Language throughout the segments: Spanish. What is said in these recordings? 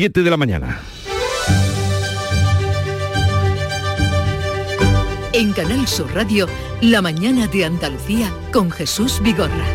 7 de la mañana. En Canal Sur Radio, La mañana de Andalucía con Jesús Vigorra.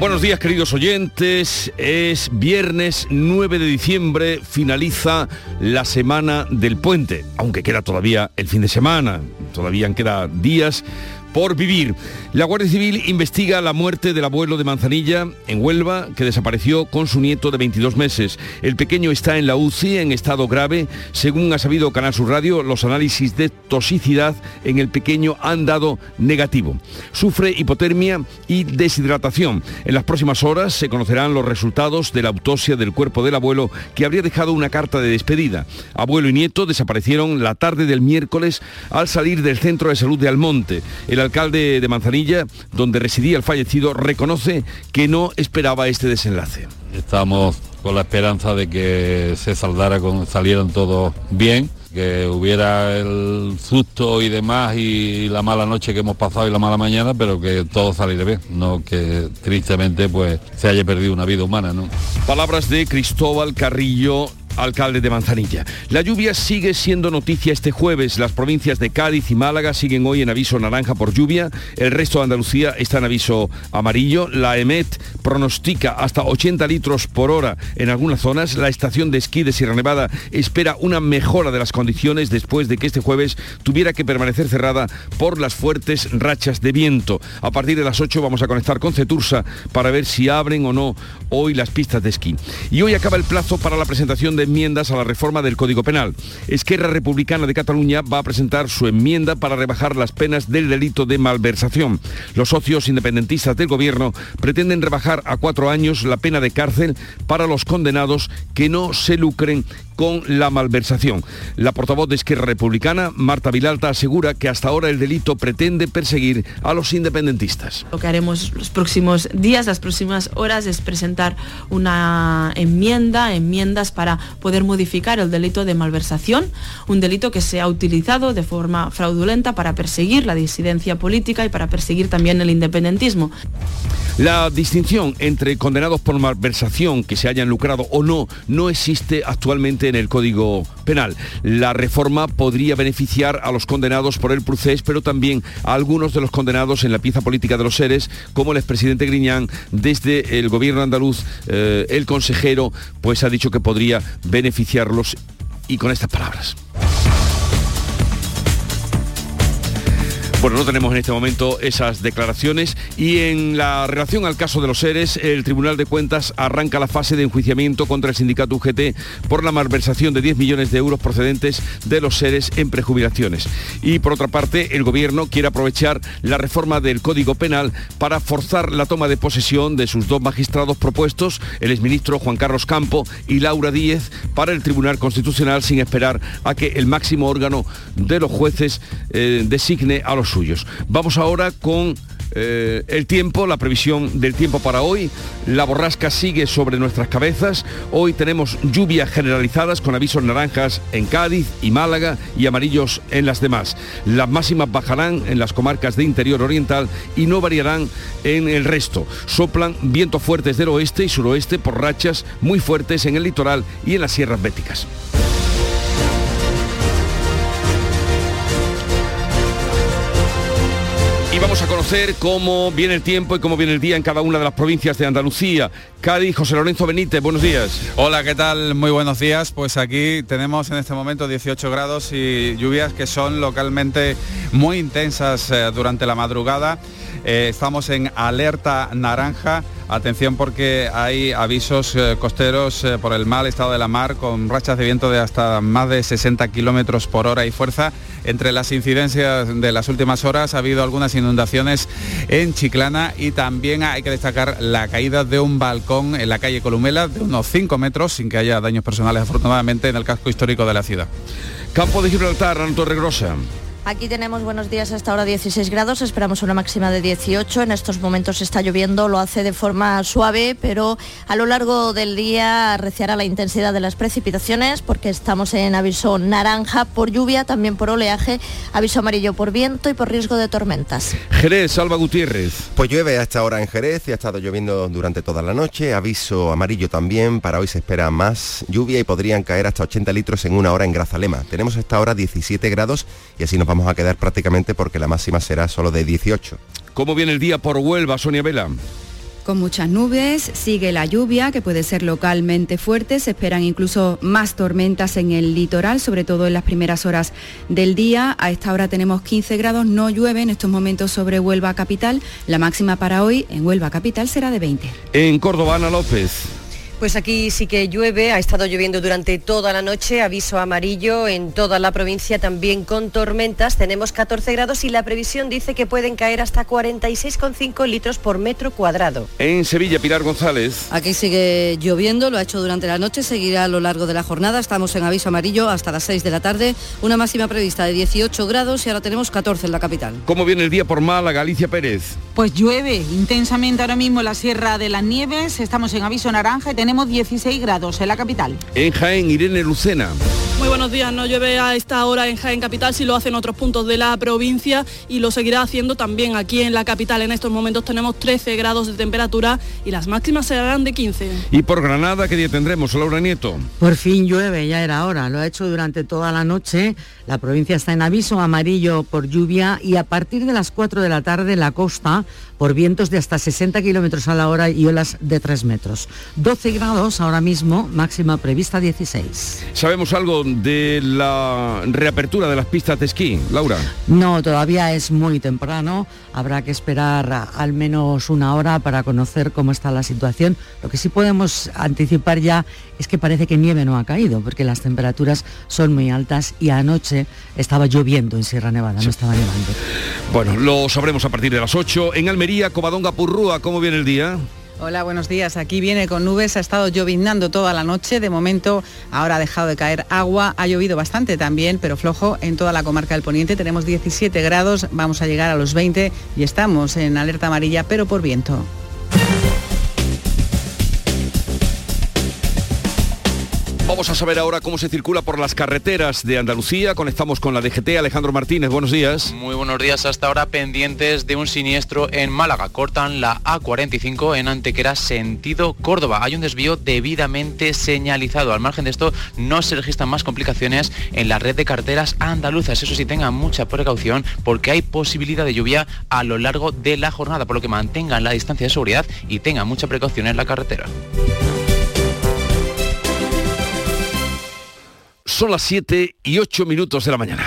Buenos días queridos oyentes, es viernes 9 de diciembre, finaliza la semana del puente, aunque queda todavía el fin de semana, todavía quedan días por vivir. La Guardia Civil investiga la muerte del abuelo de Manzanilla en Huelva, que desapareció con su nieto de 22 meses. El pequeño está en la UCI en estado grave. Según ha sabido Canal Sur Radio, los análisis de toxicidad en el pequeño han dado negativo. Sufre hipotermia y deshidratación. En las próximas horas se conocerán los resultados de la autopsia del cuerpo del abuelo, que habría dejado una carta de despedida. Abuelo y nieto desaparecieron la tarde del miércoles al salir del centro de salud de Almonte. Alcalde de Manzanilla, donde residía el fallecido, reconoce que no esperaba este desenlace. Estamos con la esperanza de que se saldara con, salieran todos bien que hubiera el susto y demás y la mala noche que hemos pasado y la mala mañana, pero que todo saliera bien, no que tristemente pues se haya perdido una vida humana, ¿no? Palabras de Cristóbal Carrillo alcalde de Manzanilla. La lluvia sigue siendo noticia este jueves. Las provincias de Cádiz y Málaga siguen hoy en aviso naranja por lluvia. El resto de Andalucía está en aviso amarillo. La EMET pronostica hasta 80 litros por hora en algunas zonas. La estación de esquí de Sierra Nevada espera una mejora de las condiciones después de que este jueves tuviera que permanecer cerrada por las fuertes rachas de viento. A partir de las 8 vamos a conectar con Cetursa para ver si abren o no hoy las pistas de esquí. Y hoy acaba el plazo para la presentación de enmiendas a la reforma del Código Penal. Esquerra Republicana de Cataluña va a presentar su enmienda para rebajar las penas del delito de malversación. Los socios independentistas del Gobierno pretenden rebajar a cuatro años la pena de cárcel para los condenados que no se lucren con la malversación. La portavoz de Esquerra Republicana, Marta Vilalta, asegura que hasta ahora el delito pretende perseguir a los independentistas. Lo que haremos los próximos días, las próximas horas, es presentar una enmienda, enmiendas para poder modificar el delito de malversación, un delito que se ha utilizado de forma fraudulenta para perseguir la disidencia política y para perseguir también el independentismo. La distinción entre condenados por malversación que se hayan lucrado o no no existe actualmente en el Código Penal. La reforma podría beneficiar a los condenados por el procés, pero también a algunos de los condenados en la pieza política de los seres, como el expresidente Griñán, desde el gobierno andaluz, eh, el consejero, pues ha dicho que podría beneficiarlos y con estas palabras. Bueno, no tenemos en este momento esas declaraciones y en la relación al caso de los seres, el Tribunal de Cuentas arranca la fase de enjuiciamiento contra el sindicato UGT por la malversación de 10 millones de euros procedentes de los seres en prejubilaciones. Y por otra parte, el Gobierno quiere aprovechar la reforma del Código Penal para forzar la toma de posesión de sus dos magistrados propuestos, el exministro Juan Carlos Campo y Laura Díez, para el Tribunal Constitucional sin esperar a que el máximo órgano de los jueces eh, designe a los suyos. Vamos ahora con eh, el tiempo, la previsión del tiempo para hoy. La borrasca sigue sobre nuestras cabezas. Hoy tenemos lluvias generalizadas con avisos naranjas en Cádiz y Málaga y amarillos en las demás. Las máximas bajarán en las comarcas de interior oriental y no variarán en el resto. Soplan vientos fuertes del oeste y suroeste por rachas muy fuertes en el litoral y en las sierras béticas. Y vamos a conocer cómo viene el tiempo y cómo viene el día en cada una de las provincias de Andalucía. Cádiz, José Lorenzo Benítez, buenos días. Hola, ¿qué tal? Muy buenos días. Pues aquí tenemos en este momento 18 grados y lluvias que son localmente muy intensas eh, durante la madrugada. Eh, estamos en alerta naranja. Atención porque hay avisos eh, costeros por el mal estado de la mar con rachas de viento de hasta más de 60 kilómetros por hora y fuerza. Entre las incidencias de las últimas horas ha habido algunas inundaciones en Chiclana y también hay que destacar la caída de un balcón en la calle Columela de unos 5 metros sin que haya daños personales afortunadamente en el casco histórico de la ciudad. Campo de Gibraltar, Torregrosa. Aquí tenemos buenos días hasta ahora 16 grados, esperamos una máxima de 18. En estos momentos está lloviendo, lo hace de forma suave, pero a lo largo del día arreciará la intensidad de las precipitaciones porque estamos en aviso naranja por lluvia, también por oleaje, aviso amarillo por viento y por riesgo de tormentas. Jerez, Salva Gutiérrez. Pues llueve hasta ahora en Jerez y ha estado lloviendo durante toda la noche. Aviso amarillo también. Para hoy se espera más lluvia y podrían caer hasta 80 litros en una hora en Grazalema. Tenemos hasta ahora 17 grados y así nos vamos a quedar prácticamente porque la máxima será solo de 18. ¿Cómo viene el día por Huelva, Sonia Vela? Con muchas nubes, sigue la lluvia que puede ser localmente fuerte, se esperan incluso más tormentas en el litoral, sobre todo en las primeras horas del día. A esta hora tenemos 15 grados, no llueve en estos momentos sobre Huelva Capital. La máxima para hoy en Huelva Capital será de 20. En Córdoba, Ana López. Pues aquí sí que llueve, ha estado lloviendo durante toda la noche, aviso amarillo en toda la provincia también con tormentas, tenemos 14 grados y la previsión dice que pueden caer hasta 46,5 litros por metro cuadrado. En Sevilla, Pilar González. Aquí sigue lloviendo, lo ha hecho durante la noche, seguirá a lo largo de la jornada, estamos en aviso amarillo hasta las 6 de la tarde, una máxima prevista de 18 grados y ahora tenemos 14 en la capital. ¿Cómo viene el día por Málaga, Galicia Pérez? Pues llueve intensamente ahora mismo en la Sierra de las Nieves, estamos en aviso naranja y tenemos 16 grados en la capital. En Jaén, Irene Lucena. Muy buenos días, no llueve a esta hora en Jaén Capital, si lo hacen otros puntos de la provincia y lo seguirá haciendo también aquí en la capital. En estos momentos tenemos 13 grados de temperatura y las máximas serán de 15. ¿Y por Granada qué día tendremos, Laura Nieto? Por fin llueve, ya era hora, lo ha hecho durante toda la noche. La provincia está en aviso amarillo por lluvia y a partir de las 4 de la tarde la costa por vientos de hasta 60 kilómetros a la hora y olas de 3 metros. 12 grados ahora mismo, máxima prevista 16. ¿Sabemos algo de la reapertura de las pistas de esquí, Laura? No, todavía es muy temprano. Habrá que esperar al menos una hora para conocer cómo está la situación. Lo que sí podemos anticipar ya es que parece que nieve no ha caído, porque las temperaturas son muy altas y anoche estaba lloviendo en Sierra Nevada, no estaba nevando. Bueno, lo sabremos a partir de las 8. En Almería, Covadonga Purrúa, ¿cómo viene el día? Hola, buenos días. Aquí viene con nubes, ha estado lloviznando toda la noche. De momento ahora ha dejado de caer agua. Ha llovido bastante también, pero flojo en toda la comarca del Poniente. Tenemos 17 grados, vamos a llegar a los 20 y estamos en alerta amarilla, pero por viento. Vamos a saber ahora cómo se circula por las carreteras de Andalucía. Conectamos con la DGT. Alejandro Martínez, buenos días. Muy buenos días. Hasta ahora pendientes de un siniestro en Málaga. Cortan la A45 en Antequera, sentido Córdoba. Hay un desvío debidamente señalizado. Al margen de esto, no se registran más complicaciones en la red de carreteras andaluzas. Eso sí, tengan mucha precaución porque hay posibilidad de lluvia a lo largo de la jornada, por lo que mantengan la distancia de seguridad y tengan mucha precaución en la carretera. Son las 7 y 8 minutos de la mañana.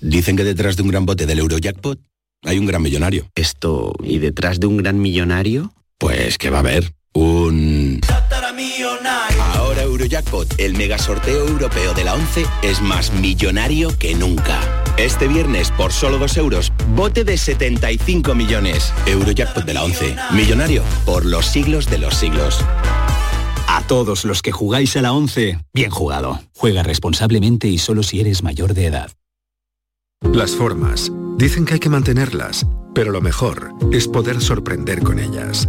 Dicen que detrás de un gran bote del Eurojackpot hay un gran millonario. Esto, ¿y detrás de un gran millonario? Pues que va a haber un... Ahora Eurojackpot, el mega sorteo europeo de la 11, es más millonario que nunca. Este viernes, por solo 2 euros, bote de 75 millones. Eurojackpot de la 11, millonario por los siglos de los siglos. A todos los que jugáis a la 11, bien jugado. Juega responsablemente y solo si eres mayor de edad. Las formas. Dicen que hay que mantenerlas, pero lo mejor es poder sorprender con ellas.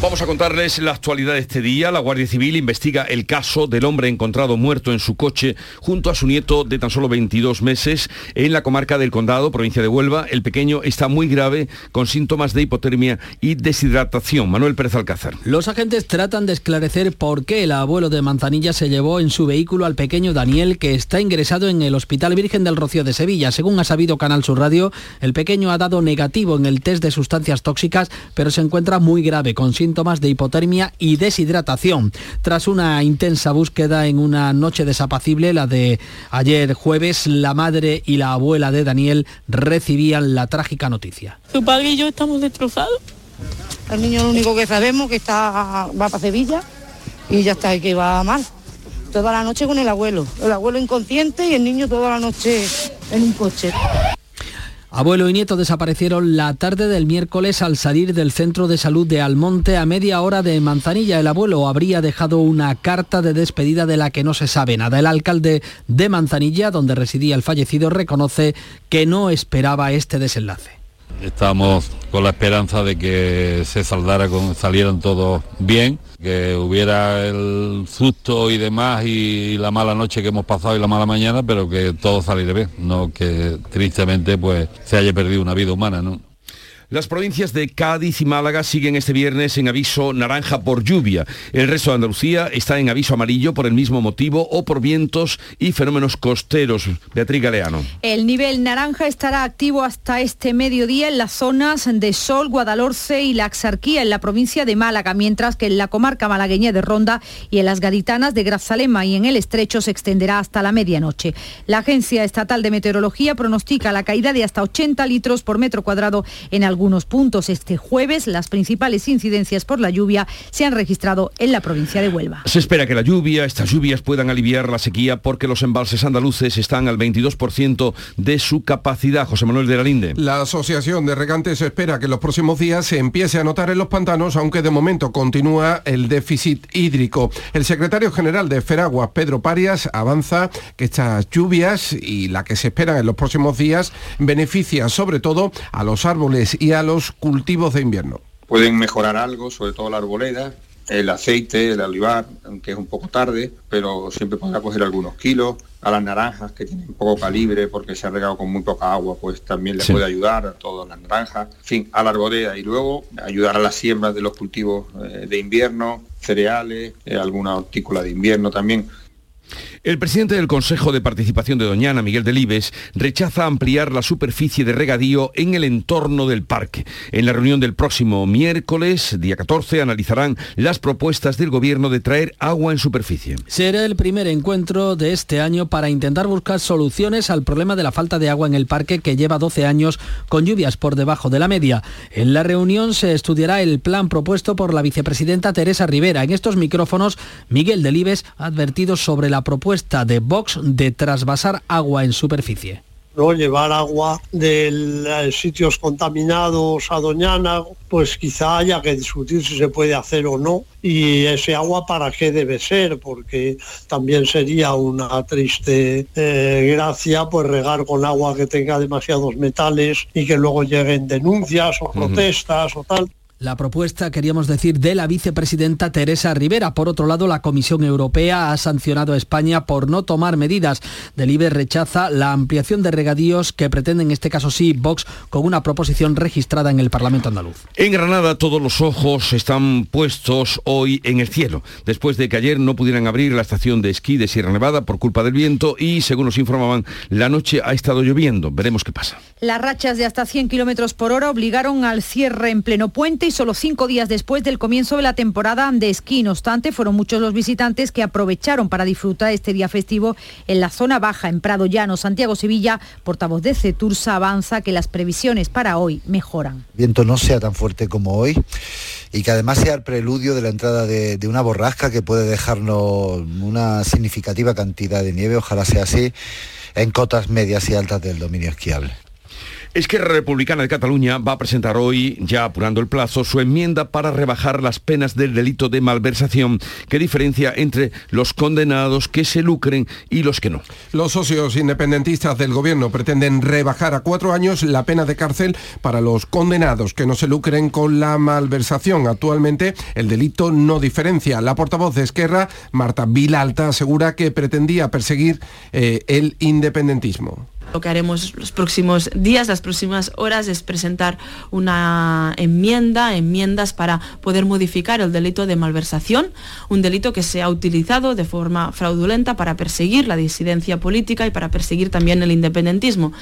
Vamos a contarles la actualidad de este día. La Guardia Civil investiga el caso del hombre encontrado muerto en su coche junto a su nieto de tan solo 22 meses en la comarca del Condado, provincia de Huelva. El pequeño está muy grave con síntomas de hipotermia y deshidratación. Manuel Pérez Alcázar. Los agentes tratan de esclarecer por qué el abuelo de Manzanilla se llevó en su vehículo al pequeño Daniel que está ingresado en el Hospital Virgen del Rocío de Sevilla. Según ha sabido Canal Sur Radio, el pequeño ha dado negativo en el test de sustancias tóxicas, pero se encuentra muy grave con síntomas síntomas de hipotermia y deshidratación. Tras una intensa búsqueda en una noche desapacible, la de ayer jueves, la madre y la abuela de Daniel recibían la trágica noticia. Su padre y yo estamos destrozados. El niño lo único que sabemos que está va para Sevilla y ya está, y que va mal. Toda la noche con el abuelo. El abuelo inconsciente y el niño toda la noche en un coche. Abuelo y nieto desaparecieron la tarde del miércoles al salir del centro de salud de Almonte a media hora de Manzanilla. El abuelo habría dejado una carta de despedida de la que no se sabe nada. El alcalde de Manzanilla, donde residía el fallecido, reconoce que no esperaba este desenlace. Estamos con la esperanza de que se saldara salieran todos bien, que hubiera el susto y demás y la mala noche que hemos pasado y la mala mañana, pero que todo saliera bien, no que tristemente pues se haya perdido una vida humana, ¿no? Las provincias de Cádiz y Málaga siguen este viernes en aviso naranja por lluvia. El resto de Andalucía está en aviso amarillo por el mismo motivo o por vientos y fenómenos costeros. Beatriz Galeano. El nivel naranja estará activo hasta este mediodía en las zonas de Sol, Guadalhorce y la Axarquía en la provincia de Málaga, mientras que en la comarca malagueña de Ronda y en las gaditanas de Grazalema y en el Estrecho se extenderá hasta la medianoche. La Agencia Estatal de Meteorología pronostica la caída de hasta 80 litros por metro cuadrado en algunos puntos. Este jueves las principales incidencias por la lluvia se han registrado en la provincia de Huelva. Se espera que la lluvia, estas lluvias puedan aliviar la sequía porque los embalses andaluces están al 22% de su capacidad. José Manuel de la Linde. La Asociación de Regantes espera que en los próximos días se empiece a notar en los pantanos, aunque de momento continúa el déficit hídrico. El secretario general de Feragua, Pedro Parias, avanza que estas lluvias y la que se esperan en los próximos días beneficia sobre todo a los árboles y a los cultivos de invierno. Pueden mejorar algo, sobre todo la arboleda, el aceite, el olivar, aunque es un poco tarde, pero siempre podrá coger algunos kilos. A las naranjas que tienen poco calibre porque se ha regado con muy poca agua, pues también le Sí. puede ayudar a todas las naranjas. En fin, a la arboleda y luego ayudar a las siembras de los cultivos eh, de invierno, cereales, eh, alguna hortícola de invierno también. El presidente del Consejo de Participación de Doñana, Miguel Delibes, rechaza ampliar la superficie de regadío en el entorno del parque. En la reunión del próximo miércoles, día 14, analizarán las propuestas del gobierno de traer agua en superficie. Será el primer encuentro de este año para intentar buscar soluciones al problema de la falta de agua en el parque que lleva 12 años con lluvias por debajo de la media. En la reunión se estudiará el plan propuesto por la vicepresidenta Teresa Rivera. En estos micrófonos, Miguel Delibes ha advertido sobre la propuesta de Vox de trasvasar agua en superficie. ¿no? llevar agua de eh, sitios contaminados a Doñana, pues quizá haya que discutir si se puede hacer o no y ese agua para qué debe ser, porque también sería una triste eh, gracia pues regar con agua que tenga demasiados metales y que luego lleguen denuncias o protestas o tal. La propuesta, queríamos decir, de la vicepresidenta Teresa Rivera. Por otro lado, la Comisión Europea ha sancionado a España por no tomar medidas. Delibes rechaza la ampliación de regadíos que pretende, en este caso sí, Vox, con una proposición registrada en el Parlamento andaluz. En Granada todos los ojos están puestos hoy en el cielo, después de que ayer no pudieran abrir la estación de esquí de Sierra Nevada por culpa del viento y, según nos informaban, la noche ha estado lloviendo. Veremos qué pasa. Las rachas de hasta 100 kilómetros por hora obligaron al cierre en pleno puente y solo cinco días después del comienzo de la temporada de esquí. No obstante, fueron muchos los visitantes que aprovecharon para disfrutar este día festivo en la zona baja, en Prado Llano. Santiago Sevilla, portavoz de Cetursa, avanza que las previsiones para hoy mejoran. viento no sea tan fuerte como hoy y que además sea el preludio de la entrada de, de una borrasca que puede dejarnos una significativa cantidad de nieve, ojalá sea así, en cotas medias y altas del dominio esquiable. Esquerra Republicana de Cataluña va a presentar hoy, ya apurando el plazo, su enmienda para rebajar las penas del delito de malversación que diferencia entre los condenados que se lucren y los que no. Los socios independentistas del gobierno pretenden rebajar a cuatro años la pena de cárcel para los condenados que no se lucren con la malversación. Actualmente el delito no diferencia. La portavoz de Esquerra, Marta Vilalta, asegura que pretendía perseguir eh, el independentismo. Lo que haremos los próximos días, las próximas horas, es presentar una enmienda, enmiendas para poder modificar el delito de malversación, un delito que se ha utilizado de forma fraudulenta para perseguir la disidencia política y para perseguir también el independentismo.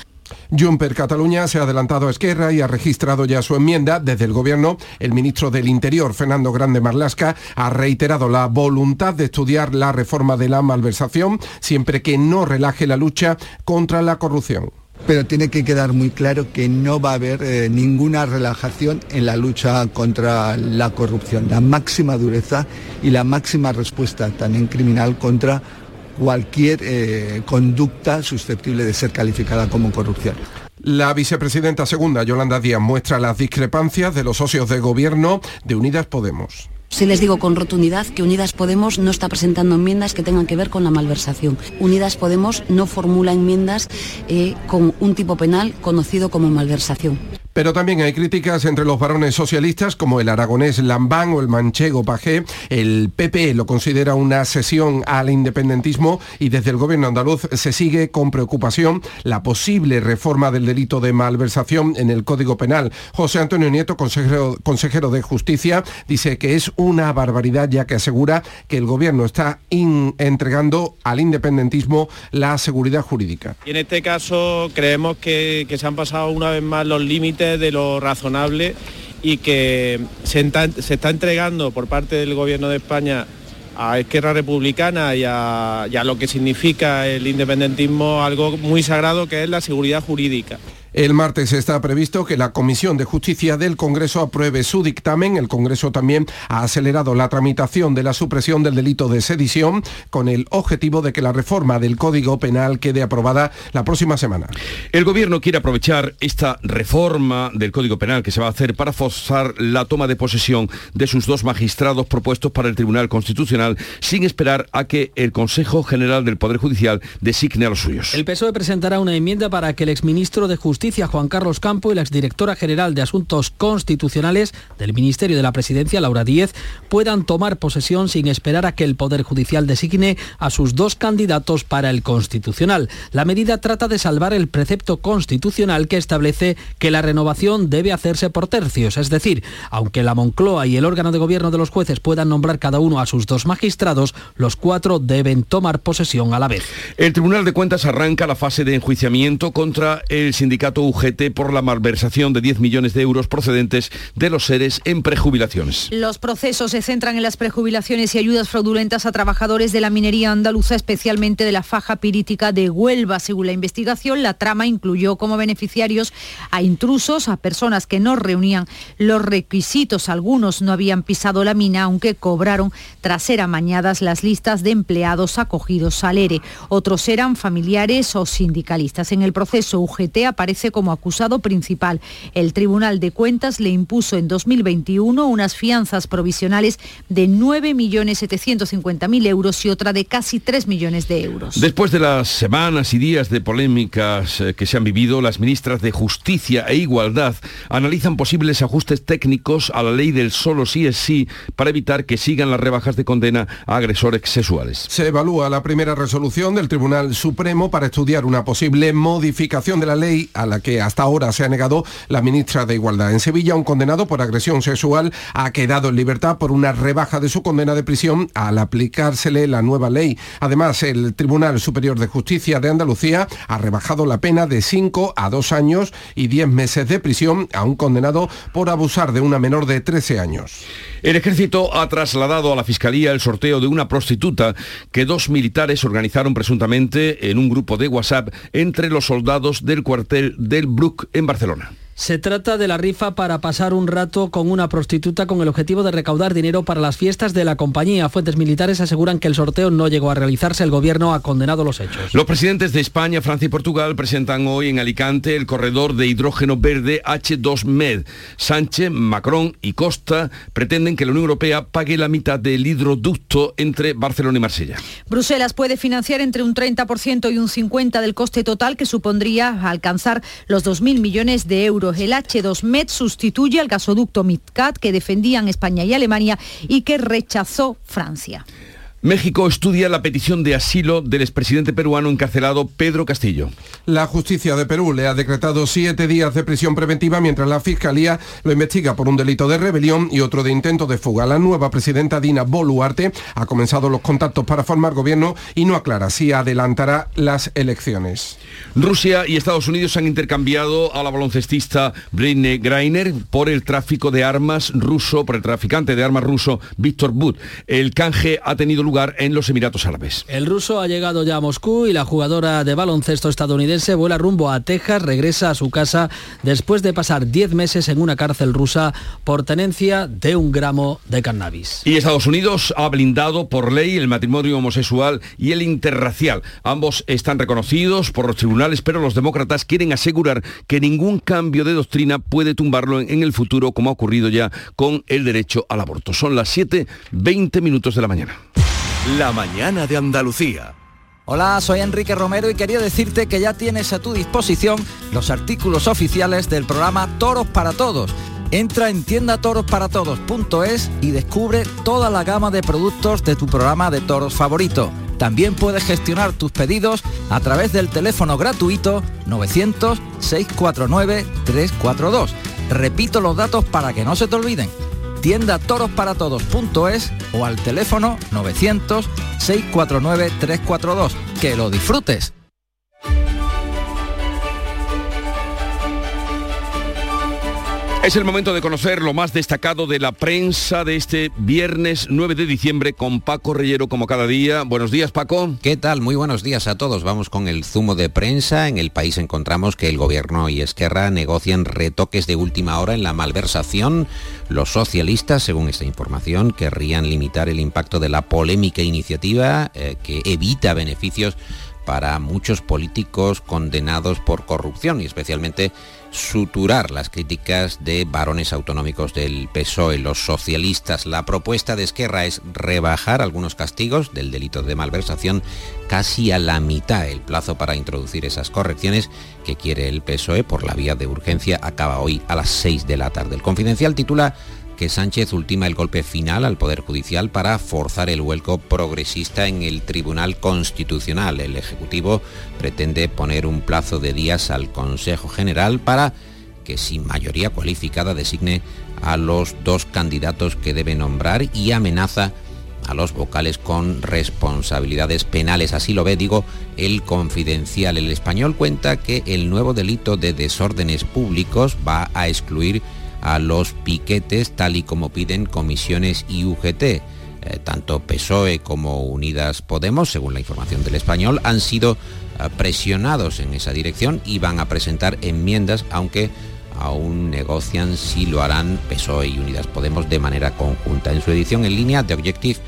Jumper Cataluña se ha adelantado a Esquerra y ha registrado ya su enmienda. Desde el Gobierno, el ministro del Interior, Fernando Grande Marlasca, ha reiterado la voluntad de estudiar la reforma de la malversación siempre que no relaje la lucha contra la corrupción pero tiene que quedar muy claro que no va a haber eh, ninguna relajación en la lucha contra la corrupción. La máxima dureza y la máxima respuesta también criminal contra cualquier eh, conducta susceptible de ser calificada como corrupción. La vicepresidenta segunda, Yolanda Díaz, muestra las discrepancias de los socios de gobierno de Unidas Podemos. Sí les digo con rotundidad que Unidas Podemos no está presentando enmiendas que tengan que ver con la malversación. Unidas Podemos no formula enmiendas eh, con un tipo penal conocido como malversación. Pero también hay críticas entre los varones socialistas como el aragonés Lambán o el manchego Pajé. El PP lo considera una sesión al independentismo y desde el gobierno andaluz se sigue con preocupación la posible reforma del delito de malversación en el Código Penal. José Antonio Nieto, consejero, consejero de Justicia, dice que es una barbaridad ya que asegura que el gobierno está entregando al independentismo la seguridad jurídica. Y en este caso creemos que se han pasado una vez más los límites de lo razonable y que se, está entregando por parte del Gobierno de España a Esquerra Republicana y a, y a, lo que significa el independentismo algo muy sagrado que es la seguridad jurídica. El martes está previsto que la Comisión de Justicia del Congreso apruebe su dictamen. El Congreso también ha acelerado la tramitación de la supresión del delito de sedición con el objetivo de que la reforma del Código Penal quede aprobada la próxima semana. El Gobierno quiere aprovechar esta reforma del Código Penal que se va a hacer para forzar la toma de posesión de sus dos magistrados propuestos para el Tribunal Constitucional sin esperar a que el Consejo General del Poder Judicial designe a los suyos. El PSOE presentará una enmienda para que el exministro de Justicia Juan Carlos Campo y la exdirectora general de Asuntos Constitucionales del Ministerio de la Presidencia, Laura Díez, puedan tomar posesión sin esperar a que el Poder Judicial designe a sus dos candidatos para el Constitucional. La medida trata de salvar el precepto constitucional que establece que la renovación debe hacerse por tercios, es decir, aunque la Moncloa y el órgano de gobierno de los jueces puedan nombrar cada uno a sus dos magistrados, los cuatro deben tomar posesión a la vez. El Tribunal de Cuentas arranca la fase de enjuiciamiento contra el sindicato UGT por la malversación de 10 millones de euros procedentes de los seres en prejubilaciones. Los procesos se centran en las prejubilaciones y ayudas fraudulentas a trabajadores de la minería andaluza, especialmente de la faja pirítica de Huelva. Según la investigación, la trama incluyó como beneficiarios a intrusos, a personas que no reunían los requisitos. Algunos no habían pisado la mina, aunque cobraron tras ser amañadas las listas de empleados acogidos al ERE. Otros eran familiares o sindicalistas. En el proceso UGT aparece como acusado principal. El Tribunal de Cuentas le impuso en 2021 unas fianzas provisionales de 9.750.000 euros y otra de casi 3 millones de euros. Después de las semanas y días de polémicas eh, que se han vivido, las ministras de Justicia e Igualdad analizan posibles ajustes técnicos a la ley del solo sí es sí para evitar que sigan las rebajas de condena a agresores sexuales. Se evalúa la primera resolución del Tribunal Supremo para estudiar una posible modificación de la ley a la que hasta ahora se ha negado la ministra de Igualdad. En Sevilla, un condenado por agresión sexual ha quedado en libertad por una rebaja de su condena de prisión al aplicársele la nueva ley. Además, el Tribunal Superior de Justicia de Andalucía ha rebajado la pena de 5 a 2 años y 10 meses de prisión a un condenado por abusar de una menor de 13 años. El ejército ha trasladado a la Fiscalía el sorteo de una prostituta que dos militares organizaron presuntamente en un grupo de WhatsApp entre los soldados del cuartel del Brook en Barcelona. Se trata de la rifa para pasar un rato con una prostituta con el objetivo de recaudar dinero para las fiestas de la compañía. Fuentes militares aseguran que el sorteo no llegó a realizarse. El gobierno ha condenado los hechos. Los presidentes de España, Francia y Portugal presentan hoy en Alicante el corredor de hidrógeno verde H2Med. Sánchez, Macron y Costa pretenden que la Unión Europea pague la mitad del hidroducto entre Barcelona y Marsella. Bruselas puede financiar entre un 30% y un 50% del coste total que supondría alcanzar los 2.000 millones de euros el H2Med sustituye al gasoducto MidCat que defendían España y Alemania y que rechazó Francia. México estudia la petición de asilo del expresidente peruano encarcelado Pedro Castillo. La justicia de Perú le ha decretado siete días de prisión preventiva mientras la Fiscalía lo investiga por un delito de rebelión y otro de intento de fuga. La nueva presidenta Dina Boluarte ha comenzado los contactos para formar gobierno y no aclara si adelantará las elecciones. Rusia y Estados Unidos han intercambiado a la baloncestista Britney Greiner por el tráfico de armas ruso, por el traficante de armas ruso Víctor Bud. El canje ha tenido lugar en los Emiratos Árabes. El ruso ha llegado ya a Moscú y la jugadora de baloncesto estadounidense vuela rumbo a Texas, regresa a su casa después de pasar 10 meses en una cárcel rusa por tenencia de un gramo de cannabis. Y Estados Unidos ha blindado por ley el matrimonio homosexual y el interracial. Ambos están reconocidos por los tribunales, pero los demócratas quieren asegurar que ningún cambio de doctrina puede tumbarlo en el futuro, como ha ocurrido ya con el derecho al aborto. Son las 7, 20 minutos de la mañana. La mañana de Andalucía. Hola, soy Enrique Romero y quería decirte que ya tienes a tu disposición los artículos oficiales del programa Toros para Todos. Entra en tiendatorosparatodos.es y descubre toda la gama de productos de tu programa de toros favorito. También puedes gestionar tus pedidos a través del teléfono gratuito 900-649-342. Repito los datos para que no se te olviden tienda torosparatodos.es o al teléfono 900 649 342. Que lo disfrutes. Es el momento de conocer lo más destacado de la prensa de este viernes 9 de diciembre con Paco Reyero como cada día. Buenos días Paco. ¿Qué tal? Muy buenos días a todos. Vamos con el zumo de prensa. En el país encontramos que el gobierno y Esquerra negocian retoques de última hora en la malversación. Los socialistas, según esta información, querrían limitar el impacto de la polémica iniciativa eh, que evita beneficios para muchos políticos condenados por corrupción y especialmente suturar las críticas de varones autonómicos del PSOE, los socialistas. La propuesta de Esquerra es rebajar algunos castigos del delito de malversación casi a la mitad. El plazo para introducir esas correcciones que quiere el PSOE por la vía de urgencia acaba hoy a las 6 de la tarde. El confidencial titula que Sánchez ultima el golpe final al Poder Judicial para forzar el vuelco progresista en el Tribunal Constitucional. El Ejecutivo pretende poner un plazo de días al Consejo General para que sin mayoría cualificada designe a los dos candidatos que debe nombrar y amenaza a los vocales con responsabilidades penales. Así lo ve, digo, el confidencial. El español cuenta que el nuevo delito de desórdenes públicos va a excluir a los piquetes tal y como piden comisiones y UGT. Eh, tanto PSOE como Unidas Podemos, según la información del español, han sido eh, presionados en esa dirección y van a presentar enmiendas, aunque aún negocian si lo harán PSOE y Unidas Podemos de manera conjunta. En su edición en línea, The Objective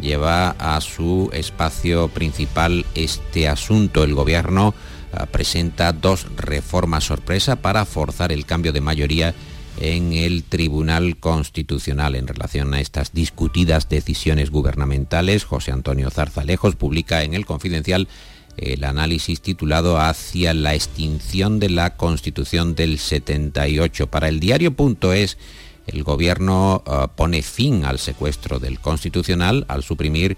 lleva a su espacio principal este asunto. El gobierno eh, presenta dos reformas sorpresa para forzar el cambio de mayoría en el Tribunal Constitucional en relación a estas discutidas decisiones gubernamentales. José Antonio Zarzalejos publica en el Confidencial el análisis titulado Hacia la extinción de la Constitución del 78. Para el diario.es, el gobierno eh, pone fin al secuestro del Constitucional al suprimir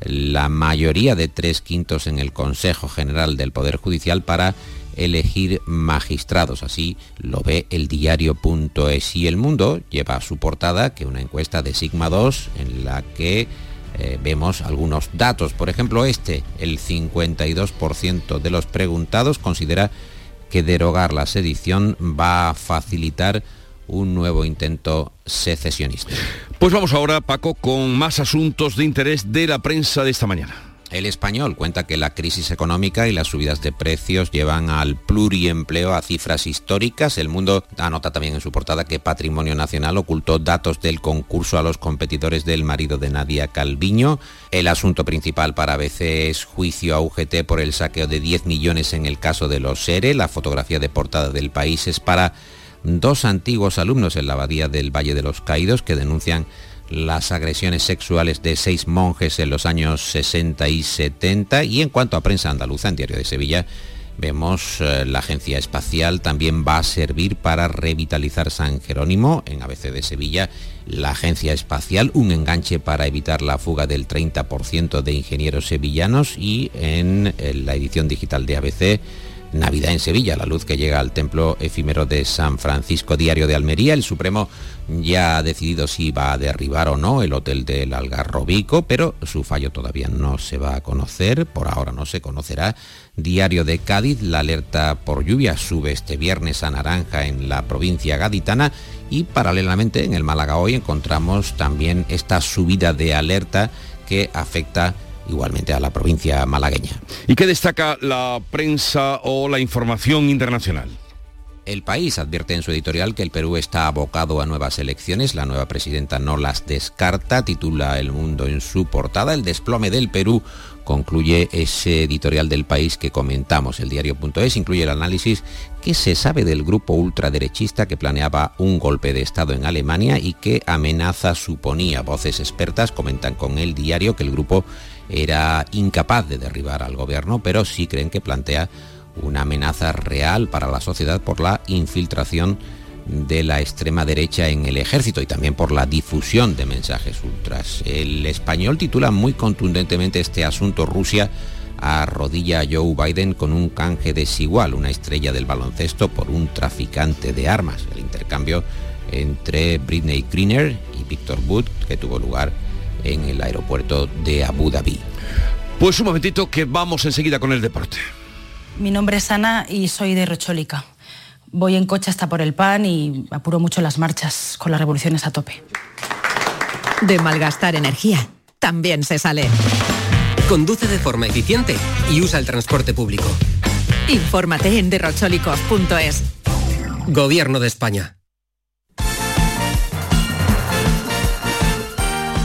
la mayoría de tres quintos en el Consejo General del Poder Judicial para elegir magistrados. Así lo ve el diario.es y el mundo lleva a su portada que una encuesta de Sigma 2 en la que eh, vemos algunos datos. Por ejemplo, este, el 52% de los preguntados considera que derogar la sedición va a facilitar un nuevo intento secesionista. Pues vamos ahora, Paco, con más asuntos de interés de la prensa de esta mañana. El español cuenta que la crisis económica y las subidas de precios llevan al pluriempleo a cifras históricas. El mundo anota también en su portada que Patrimonio Nacional ocultó datos del concurso a los competidores del marido de Nadia Calviño. El asunto principal para ABC es juicio a UGT por el saqueo de 10 millones en el caso de los SERE. La fotografía de portada del país es para dos antiguos alumnos en la abadía del Valle de los Caídos que denuncian las agresiones sexuales de seis monjes en los años 60 y 70 y en cuanto a prensa andaluza en Diario de Sevilla, Vemos eh, la agencia espacial también va a servir para revitalizar San Jerónimo en ABC de Sevilla. La agencia espacial, un enganche para evitar la fuga del 30% de ingenieros sevillanos y en la edición digital de ABC Navidad en Sevilla, la luz que llega al templo efímero de San Francisco Diario de Almería. El Supremo ya ha decidido si va a derribar o no el hotel del Algarrobico, pero su fallo todavía no se va a conocer, por ahora no se conocerá. Diario de Cádiz, la alerta por lluvia sube este viernes a naranja en la provincia gaditana y paralelamente en el Málaga hoy encontramos también esta subida de alerta que afecta igualmente a la provincia malagueña. ¿Y qué destaca la prensa o la información internacional? El país advierte en su editorial que el Perú está abocado a nuevas elecciones. La nueva presidenta no las descarta. Titula El Mundo en su portada. El desplome del Perú concluye ese editorial del país que comentamos. El diario.es incluye el análisis que se sabe del grupo ultraderechista que planeaba un golpe de Estado en Alemania y que amenaza suponía. Voces expertas comentan con el diario que el grupo era incapaz de derribar al gobierno, pero sí creen que plantea una amenaza real para la sociedad por la infiltración de la extrema derecha en el ejército y también por la difusión de mensajes ultras. El español titula muy contundentemente este asunto Rusia arrodilla a Joe Biden con un canje desigual, una estrella del baloncesto por un traficante de armas. El intercambio entre Britney Greener y Victor Wood que tuvo lugar en el aeropuerto de Abu Dhabi. Pues un momentito que vamos enseguida con el deporte. Mi nombre es Ana y soy de Rochólica. Voy en coche hasta por el pan y apuro mucho las marchas con las revoluciones a tope. De malgastar energía, también se sale. Conduce de forma eficiente y usa el transporte público. Infórmate en derrochólicos.es. Gobierno de España.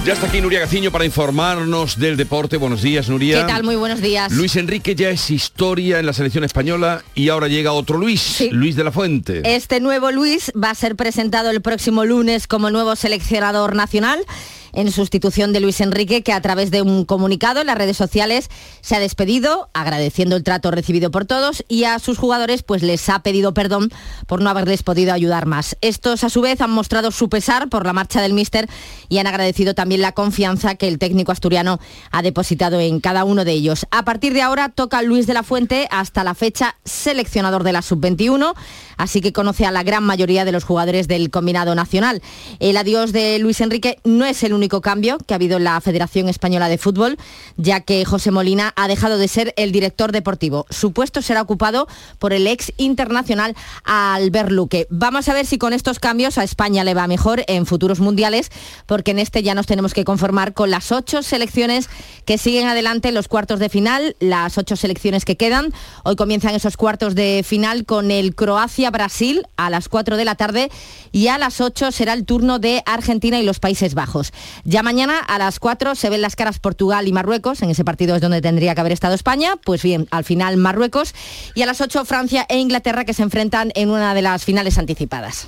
Ya está aquí Nuria Gaciño para informarnos del deporte. Buenos días, Nuria. ¿Qué tal? Muy buenos días. Luis Enrique ya es historia en la selección española y ahora llega otro Luis, Luis de la Fuente. Este nuevo Luis va a ser presentado el próximo lunes como nuevo seleccionador nacional en sustitución de Luis Enrique, que a través de un comunicado en las redes sociales se ha despedido, agradeciendo el trato recibido por todos y a sus jugadores pues les ha pedido perdón por no haberles podido ayudar más. Estos a su vez han mostrado su pesar por la marcha del míster y han agradecido también la confianza que el técnico asturiano ha depositado en cada uno de ellos. A partir de ahora toca Luis de la Fuente hasta la fecha seleccionador de la sub-21, así que conoce a la gran mayoría de los jugadores del combinado nacional. El adiós de Luis Enrique no es el único cambio que ha habido en la Federación Española de Fútbol, ya que José Molina ha dejado de ser el director deportivo. Su puesto será ocupado por el ex internacional Albert Luque. Vamos a ver si con estos cambios a España le va mejor en futuros mundiales, porque en este ya nos tenemos que conformar con las ocho selecciones que siguen adelante en los cuartos de final, las ocho selecciones que quedan. Hoy comienzan esos cuartos de final con el Croacia-Brasil a las 4 de la tarde y a las 8 será el turno de Argentina y los Países Bajos. Ya mañana a las 4 se ven las caras Portugal y Marruecos, en ese partido es donde tendría que haber estado España, pues bien, al final Marruecos, y a las 8 Francia e Inglaterra que se enfrentan en una de las finales anticipadas.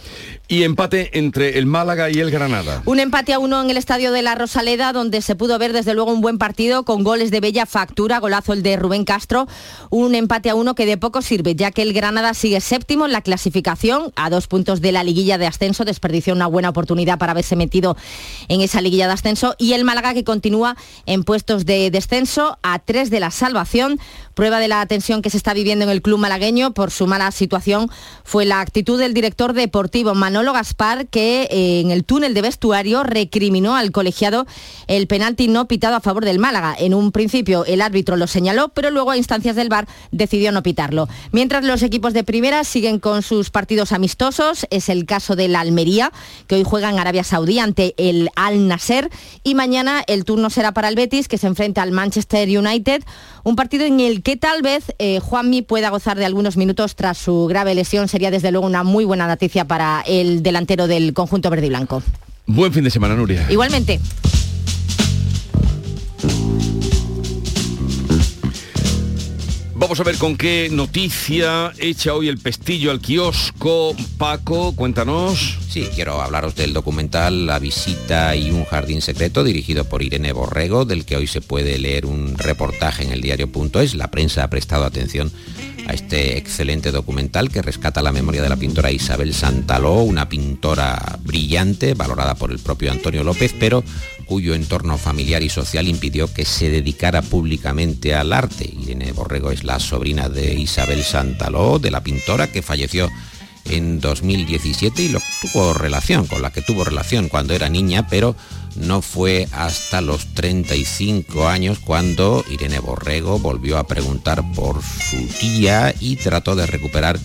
Y empate entre el Málaga y el Granada. Un empate a uno en el estadio de la Rosaleda, donde se pudo ver desde luego un buen partido con goles de bella factura, golazo el de Rubén Castro, un empate a uno que de poco sirve, ya que el Granada sigue séptimo en la clasificación, a dos puntos de la liguilla de ascenso, desperdició una buena oportunidad para haberse metido en esa liguilla de ascenso, y el Málaga que continúa en puestos de descenso a tres de la salvación, prueba de la tensión que se está viviendo en el club malagueño por su mala situación fue la actitud del director deportivo Manolo Gaspar, que eh, en el túnel de vestuario recriminó al colegiado el penalti no pitado a favor del Málaga. En un principio el árbitro lo señaló, pero luego a instancias del VAR decidió no pitarlo. Mientras los equipos de primera siguen con sus partidos amistosos, es el caso del Almería, que hoy juega en Arabia Saudí ante el Al Nasser, y mañana el turno será para el Betis, que se enfrenta al Manchester United, un partido en el que tal vez eh, Juanmi pueda gozar de algunos minutos tras su grave lesión. Sería desde luego una muy buena noticia para el delantero del conjunto verde y blanco. Buen fin de semana, Nuria. Igualmente. Vamos a ver con qué noticia echa hoy el pestillo al kiosco. Paco, cuéntanos. Sí, quiero hablaros del documental La visita y un jardín secreto dirigido por Irene Borrego, del que hoy se puede leer un reportaje en el diario.es. La prensa ha prestado atención a este excelente documental que rescata la memoria de la pintora Isabel Santaló, una pintora brillante, valorada por el propio Antonio López, pero cuyo entorno familiar y social impidió que se dedicara públicamente al arte. Irene Borrego es la sobrina de Isabel Santaló, de la pintora que falleció en 2017 y lo tuvo relación, con la que tuvo relación cuando era niña, pero no fue hasta los 35 años cuando Irene Borrego volvió a preguntar por su tía y trató de recuperar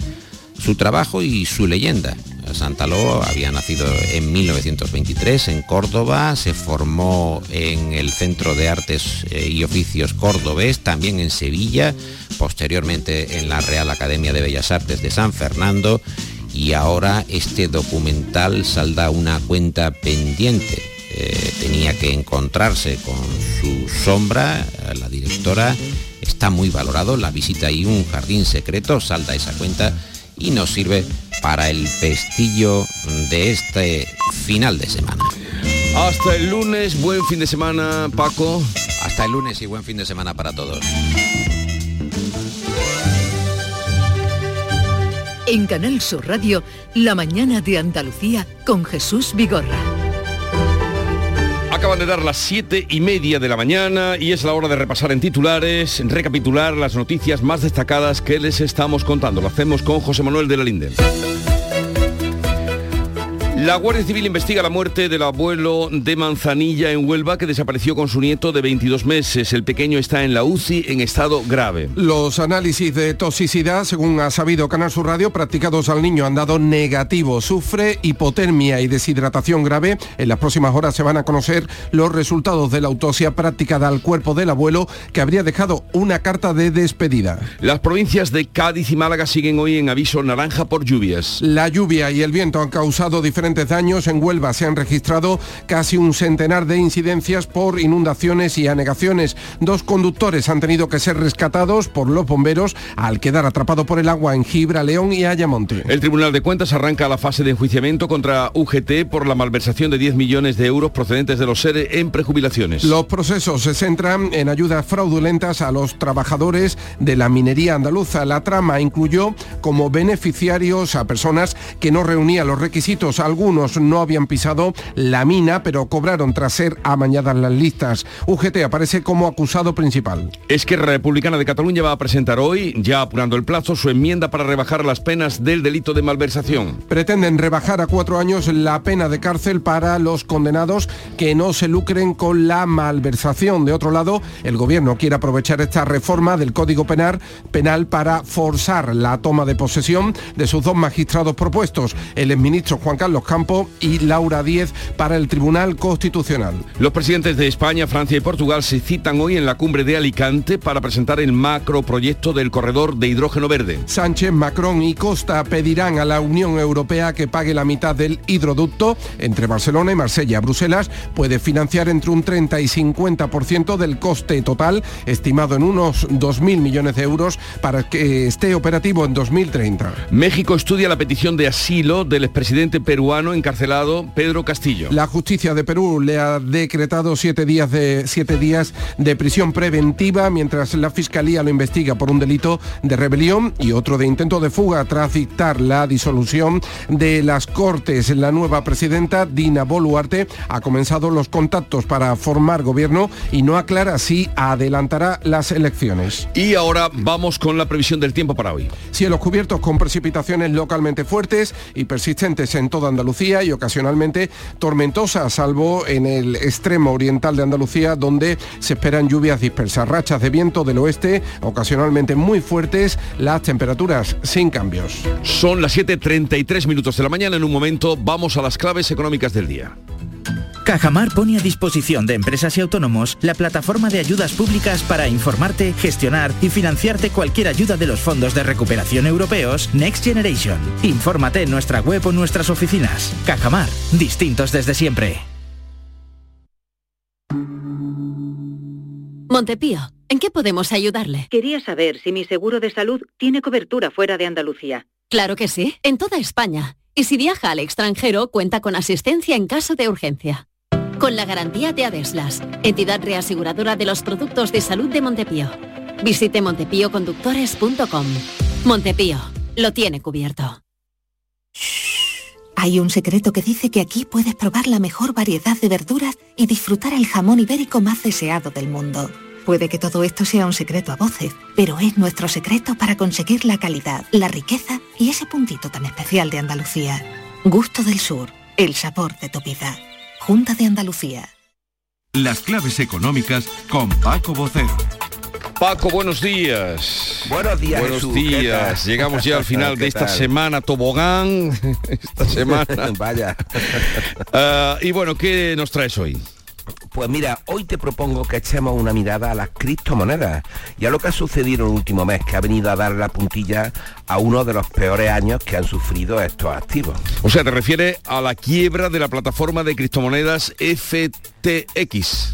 su trabajo y su leyenda. Santaló había nacido en 1923 en Córdoba, se formó en el Centro de Artes eh, y Oficios Córdobés, también en Sevilla, posteriormente en la Real Academia de Bellas Artes de San Fernando y ahora este documental salda una cuenta pendiente. Eh, tenía que encontrarse con su sombra, la directora, está muy valorado, la visita y un jardín secreto, salda esa cuenta y nos sirve para el pestillo de este final de semana. Hasta el lunes, buen fin de semana, Paco. Hasta el lunes y buen fin de semana para todos. En Canal Sur Radio, La mañana de Andalucía con Jesús Vigorra. Acaban de dar las siete y media de la mañana y es la hora de repasar en titulares, recapitular las noticias más destacadas que les estamos contando. Lo hacemos con José Manuel de la Linde. La Guardia Civil investiga la muerte del abuelo de Manzanilla en Huelva que desapareció con su nieto de 22 meses. El pequeño está en la UCI en estado grave. Los análisis de toxicidad, según ha sabido Canal Sur Radio, practicados al niño han dado negativo. Sufre hipotermia y deshidratación grave. En las próximas horas se van a conocer los resultados de la autopsia practicada al cuerpo del abuelo que habría dejado una carta de despedida. Las provincias de Cádiz y Málaga siguen hoy en aviso naranja por lluvias. La lluvia y el viento han causado diferentes daños. En Huelva se han registrado casi un centenar de incidencias por inundaciones y anegaciones. Dos conductores han tenido que ser rescatados por los bomberos al quedar atrapado por el agua en Gibra, León y Ayamonte. El Tribunal de Cuentas arranca la fase de enjuiciamiento contra UGT por la malversación de 10 millones de euros procedentes de los seres en prejubilaciones. Los procesos se centran en ayudas fraudulentas a los trabajadores de la minería andaluza. La trama incluyó como beneficiarios a personas que no reunían los requisitos. Algunos no habían pisado la mina, pero cobraron tras ser amañadas las listas. UGT aparece como acusado principal. Esquerra Republicana de Cataluña va a presentar hoy, ya apurando el plazo, su enmienda para rebajar las penas del delito de malversación. Pretenden rebajar a cuatro años la pena de cárcel para los condenados que no se lucren con la malversación. De otro lado, el gobierno quiere aprovechar esta reforma del Código Penal, penal para forzar la toma de posesión de sus dos magistrados propuestos, el exministro Juan Carlos Campo y Laura Díez para el Tribunal Constitucional. Los presidentes de España, Francia y Portugal se citan hoy en la cumbre de Alicante para presentar el macroproyecto del corredor de hidrógeno verde. Sánchez, Macron y Costa pedirán a la Unión Europea que pague la mitad del hidroducto entre Barcelona y Marsella. Bruselas puede financiar entre un 30 y 50% del coste total, estimado en unos 2.000 millones de euros, para que esté operativo en 2030. México estudia la petición de asilo del expresidente peruano encarcelado Pedro Castillo. La justicia de Perú le ha decretado siete días de, siete días de prisión preventiva mientras la fiscalía lo investiga por un delito de rebelión y otro de intento de fuga tras dictar la disolución de las Cortes. La nueva presidenta, Dina Boluarte, ha comenzado los contactos para formar gobierno y no aclara si adelantará las elecciones. Y ahora vamos con la previsión del tiempo para hoy. Cielos cubiertos con precipitaciones localmente fuertes y persistentes en toda Andalucía y ocasionalmente tormentosas, salvo en el extremo oriental de Andalucía, donde se esperan lluvias dispersas, rachas de viento del oeste, ocasionalmente muy fuertes, las temperaturas sin cambios. Son las 7.33 minutos de la mañana. En un momento vamos a las claves económicas del día. Cajamar pone a disposición de empresas y autónomos la plataforma de ayudas públicas para informarte, gestionar y financiarte cualquier ayuda de los fondos de recuperación europeos Next Generation. Infórmate en nuestra web o nuestras oficinas. Cajamar, distintos desde siempre. Montepío, ¿en qué podemos ayudarle? Quería saber si mi seguro de salud tiene cobertura fuera de Andalucía. Claro que sí, en toda España. Y si viaja al extranjero, cuenta con asistencia en caso de urgencia. Con la garantía de Adeslas, entidad reaseguradora de los productos de salud de Montepío. Visite montepíoconductores.com. Montepío, lo tiene cubierto. Hay un secreto que dice que aquí puedes probar la mejor variedad de verduras y disfrutar el jamón ibérico más deseado del mundo. Puede que todo esto sea un secreto a voces, pero es nuestro secreto para conseguir la calidad, la riqueza y ese puntito tan especial de Andalucía. Gusto del Sur, el sabor de tu vida. Junta de Andalucía. Las claves económicas con Paco Bocero. Paco, buenos días. Buenos días, Buenos Jesús, ¿qué días. Llegamos ya al final ¿Qué de esta tal? semana tobogán. esta semana. Vaya. Ah, y bueno, ¿qué nos traes hoy? Pues mira, hoy te propongo que echemos una mirada a las criptomonedas y a lo que ha sucedido el último mes, que ha venido a dar la puntilla a uno de los peores años que han sufrido estos activos. O sea, te refieres a la quiebra de la plataforma de criptomonedas FTX.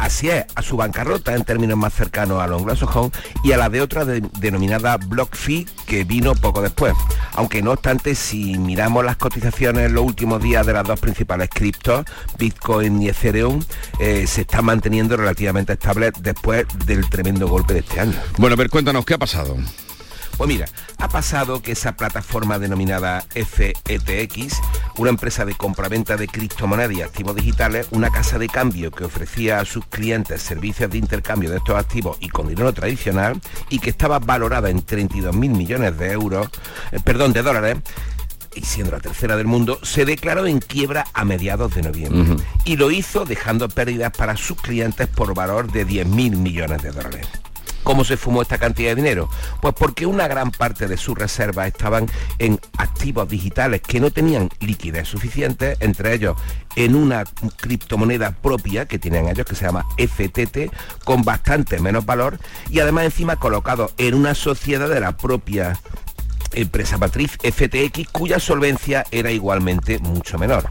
Así es, a su bancarrota en términos más cercanos a lo anglosajón y a la de otra de- denominada BlockFi que vino poco después. Aunque no obstante, si miramos las cotizaciones en los últimos días de las dos principales criptos, Bitcoin y Ethereum, eh, se están manteniendo relativamente estables después del tremendo golpe de este año. Bueno, a ver, cuéntanos, ¿qué ha pasado? Pues mira, ha pasado que esa plataforma denominada FETX, una empresa de compraventa de criptomonedas y activos digitales, una casa de cambio que ofrecía a sus clientes servicios de intercambio de estos activos y con dinero tradicional y que estaba valorada en 32 mil millones de euros, eh, perdón, de dólares, y siendo la tercera del mundo, se declaró en quiebra a mediados de noviembre. Y lo hizo dejando pérdidas para sus clientes por valor de 10 mil millones de dólares. ¿Cómo se fumó esta cantidad de dinero? Pues porque una gran parte de sus reservas estaban en activos digitales que no tenían liquidez suficiente, entre ellos en una criptomoneda propia que tienen ellos que se llama FTT, con bastante menos valor y además encima colocado en una sociedad de la propia empresa matriz FTX cuya solvencia era igualmente mucho menor.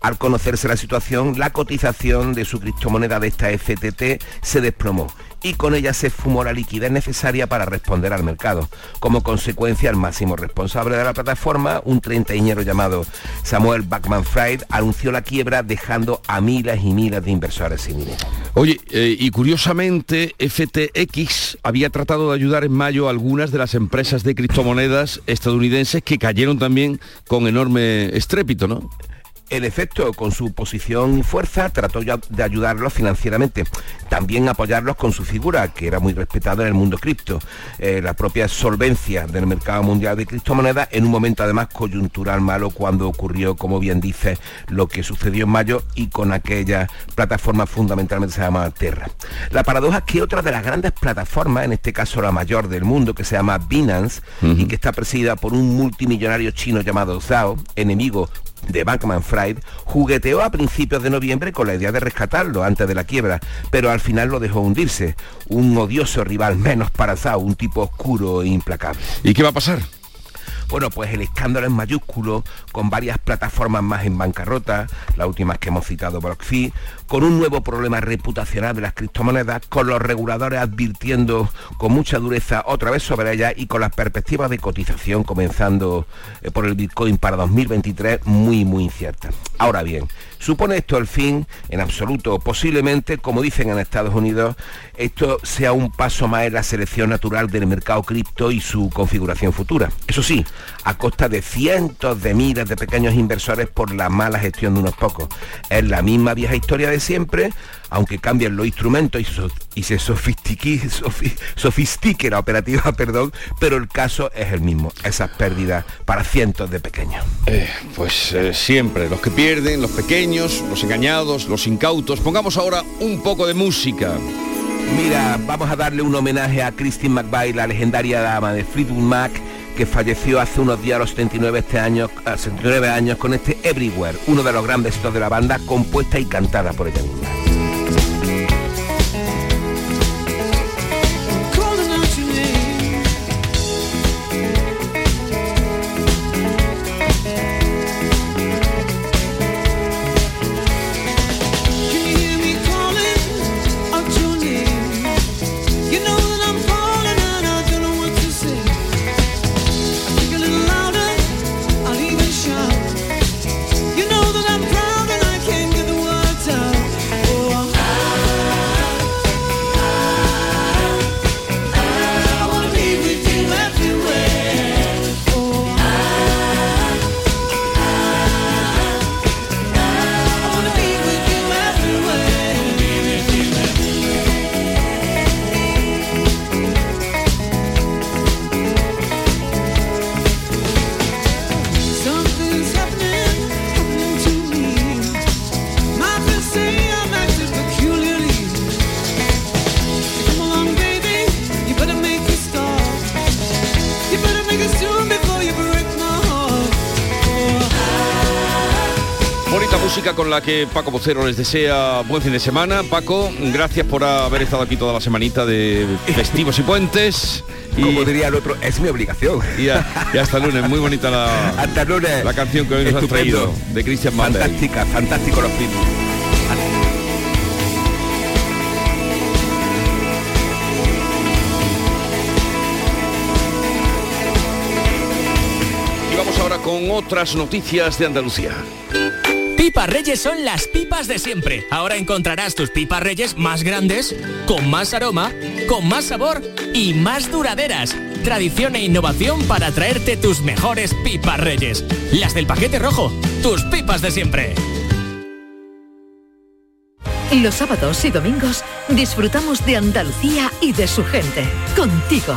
Al conocerse la situación, la cotización de su criptomoneda de esta FTT se desplomó y con ella se fumó la liquidez necesaria para responder al mercado. Como consecuencia, el máximo responsable de la plataforma, un treintañero llamado Samuel Backman Fried, anunció la quiebra dejando a miles y miles de inversores sin dinero. Oye, eh, y curiosamente FTX había tratado de ayudar en mayo a algunas de las empresas de criptomonedas estadounidenses que cayeron también con enorme estrépito, ¿no? En efecto, con su posición y fuerza trató ya de ayudarlos financieramente, también apoyarlos con su figura, que era muy respetada en el mundo cripto, Eh, la propia solvencia del mercado mundial de criptomonedas en un momento además coyuntural malo cuando ocurrió, como bien dice, lo que sucedió en mayo y con aquella plataforma fundamentalmente se llama Terra. La paradoja es que otra de las grandes plataformas, en este caso la mayor del mundo, que se llama Binance y que está presidida por un multimillonario chino llamado Zhao, enemigo de Bankman Fried, jugueteó a principios de noviembre con la idea de rescatarlo antes de la quiebra, pero al final lo dejó hundirse. Un odioso rival menos para Zhao, un tipo oscuro e implacable. ¿Y qué va a pasar? Bueno, pues el escándalo es mayúsculo, con varias plataformas más en bancarrota, las últimas que hemos citado BlockFi, con un nuevo problema reputacional de las criptomonedas, con los reguladores advirtiendo con mucha dureza otra vez sobre ellas y con las perspectivas de cotización comenzando eh, por el Bitcoin para 2023 muy, muy inciertas. Ahora bien, ¿supone esto el fin? En absoluto. Posiblemente, como dicen en Estados Unidos, esto sea un paso más en la selección natural del mercado cripto y su configuración futura. Eso sí, a costa de cientos de miles de pequeños inversores por la mala gestión de unos pocos. Es la misma vieja historia de siempre, aunque cambien los instrumentos y, so- y se sofistiqui- sofi- sofistique la operativa, perdón, pero el caso es el mismo, esas pérdidas para cientos de pequeños. Eh, pues eh, siempre, los que pierden, los pequeños, los engañados, los incautos. Pongamos ahora un poco de música. Mira, vamos a darle un homenaje a Christine McVie, la legendaria dama de Fleetwood Mac, que falleció hace unos días a los 79, este año, a 79 años con este Everywhere, uno de los grandes éxitos de la banda, compuesta y cantada por ella misma. Música con la que Paco Vocero les desea buen fin de semana. Paco, gracias por haber estado aquí toda la semanita de festivos y puentes. Y, Como diría el otro, es mi obligación. y, a- y hasta lunes, muy bonita la, Hasta lunes. la canción que hoy nos has Estupendo. traído de Christian Malder. Fantástica, fantástico los Beatles. Y vamos ahora con otras noticias de Andalucía. Pipas Reyes son las pipas de siempre. Ahora encontrarás tus pipas Reyes más grandes, con más aroma, con más sabor y más duraderas. Tradición e innovación para traerte tus mejores pipas Reyes. Las del paquete rojo, tus pipas de siempre. Los sábados y domingos disfrutamos de Andalucía y de su gente. Contigo,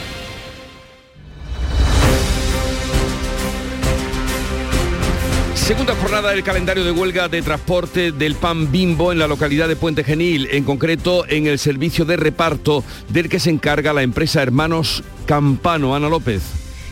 Segunda jornada del calendario de huelga de transporte del pan bimbo en la localidad de Puente Genil, en concreto en el servicio de reparto del que se encarga la empresa Hermanos Campano. Ana López.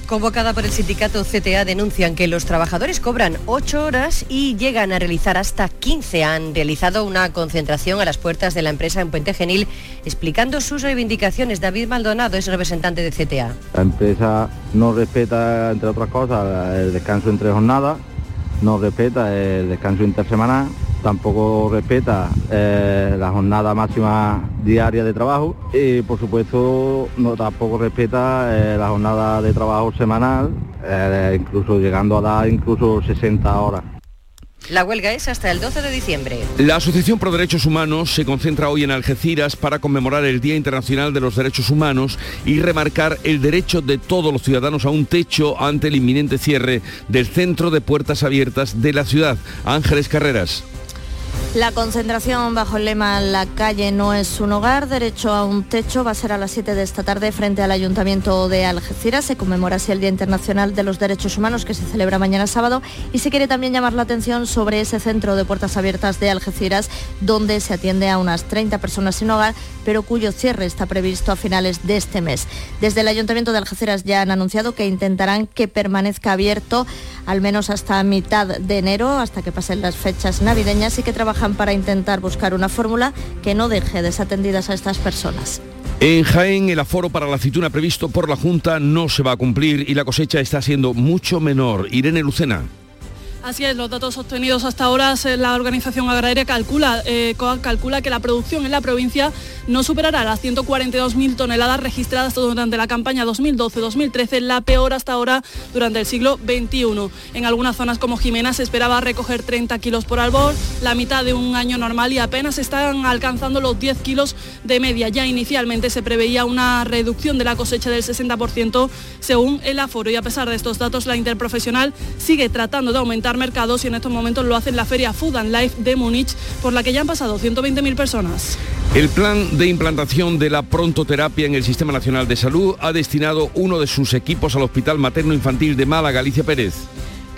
Convocada por el sindicato CTA denuncian que los trabajadores cobran 8 horas y llegan a realizar hasta 15. Han realizado una concentración a las puertas de la empresa en Puente Genil explicando sus reivindicaciones. David Maldonado es representante de CTA. La empresa no respeta, entre otras cosas, el descanso entre jornadas, no respeta el descanso intersemanal, tampoco respeta eh, la jornada máxima diaria de trabajo y por supuesto no tampoco respeta eh, la jornada de trabajo semanal, eh, incluso llegando a dar incluso 60 horas. La huelga es hasta el 12 de diciembre. La Asociación Pro Derechos Humanos se concentra hoy en Algeciras para conmemorar el Día Internacional de los Derechos Humanos y remarcar el derecho de todos los ciudadanos a un techo ante el inminente cierre del centro de puertas abiertas de la ciudad. Ángeles Carreras. La concentración bajo el lema La calle no es un hogar, derecho a un techo, va a ser a las 7 de esta tarde frente al Ayuntamiento de Algeciras. Se conmemora así el Día Internacional de los Derechos Humanos que se celebra mañana sábado y se quiere también llamar la atención sobre ese centro de puertas abiertas de Algeciras donde se atiende a unas 30 personas sin hogar, pero cuyo cierre está previsto a finales de este mes. Desde el Ayuntamiento de Algeciras ya han anunciado que intentarán que permanezca abierto al menos hasta mitad de enero, hasta que pasen las fechas navideñas y que trabajan para intentar buscar una fórmula que no deje desatendidas a estas personas. En Jaén el aforo para la aceituna previsto por la Junta no se va a cumplir y la cosecha está siendo mucho menor. Irene Lucena. Así es, los datos obtenidos hasta ahora, la Organización Agraria calcula, eh, calcula que la producción en la provincia no superará las 142.000 toneladas registradas durante la campaña 2012-2013, la peor hasta ahora durante el siglo XXI. En algunas zonas como Jimena se esperaba recoger 30 kilos por árbol, la mitad de un año normal y apenas están alcanzando los 10 kilos de media. Ya inicialmente se preveía una reducción de la cosecha del 60% según el aforo y a pesar de estos datos la interprofesional sigue tratando de aumentar mercados y en estos momentos lo hace en la feria Food and Life de Múnich por la que ya han pasado 120.000 personas. El plan de implantación de la prontoterapia en el Sistema Nacional de Salud ha destinado uno de sus equipos al Hospital Materno Infantil de Málaga, Alicia Pérez.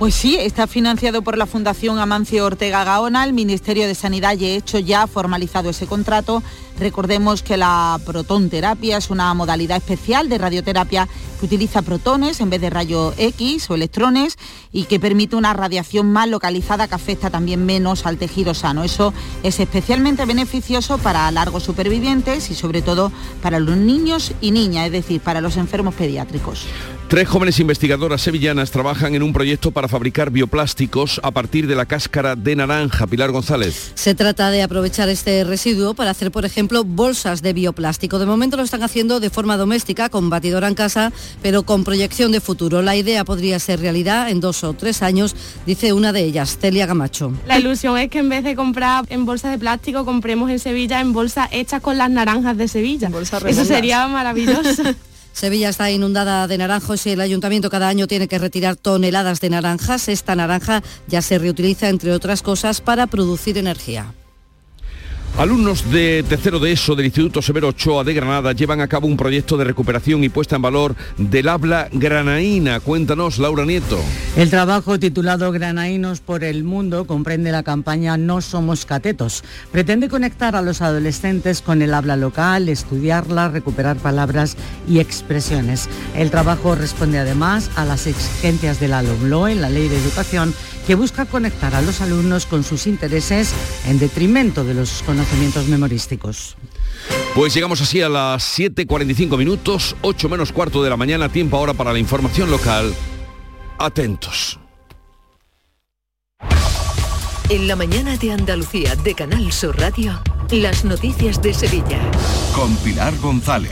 Pues sí, está financiado por la Fundación Amancio Ortega Gaona. El Ministerio de Sanidad y hecho ya ha formalizado ese contrato. Recordemos que la protonterapia es una modalidad especial de radioterapia que utiliza protones en vez de rayos X o electrones y que permite una radiación más localizada que afecta también menos al tejido sano. Eso es especialmente beneficioso para largos supervivientes y sobre todo para los niños y niñas, es decir, para los enfermos pediátricos. Tres jóvenes investigadoras sevillanas trabajan en un proyecto para fabricar bioplásticos a partir de la cáscara de naranja. Pilar González. Se trata de aprovechar este residuo para hacer, por ejemplo, bolsas de bioplástico. De momento lo están haciendo de forma doméstica, con batidora en casa, pero con proyección de futuro. La idea podría ser realidad en dos o tres años, dice una de ellas, Celia Gamacho. La ilusión es que en vez de comprar en bolsas de plástico, compremos en Sevilla en bolsas hechas con las naranjas de Sevilla. Eso sería maravilloso. Sevilla está inundada de naranjos y el ayuntamiento cada año tiene que retirar toneladas de naranjas. Esta naranja ya se reutiliza, entre otras cosas, para producir energía. Alumnos de tercero de ESO del Instituto Severo Ochoa de Granada llevan a cabo un proyecto de recuperación y puesta en valor del habla granaína. Cuéntanos, Laura Nieto. El trabajo titulado Granaínos por el Mundo comprende la campaña No somos catetos. Pretende conectar a los adolescentes con el habla local, estudiarla, recuperar palabras y expresiones. El trabajo responde además a las exigencias de la LOMLOE, la Ley de Educación, que busca conectar a los alumnos con sus intereses en detrimento de los conocimientos memorísticos. Pues llegamos así a las 7.45 minutos, 8 menos cuarto de la mañana, tiempo ahora para la información local. Atentos. En la mañana de Andalucía de Canal Sur Radio, las noticias de Sevilla. Con Pilar González.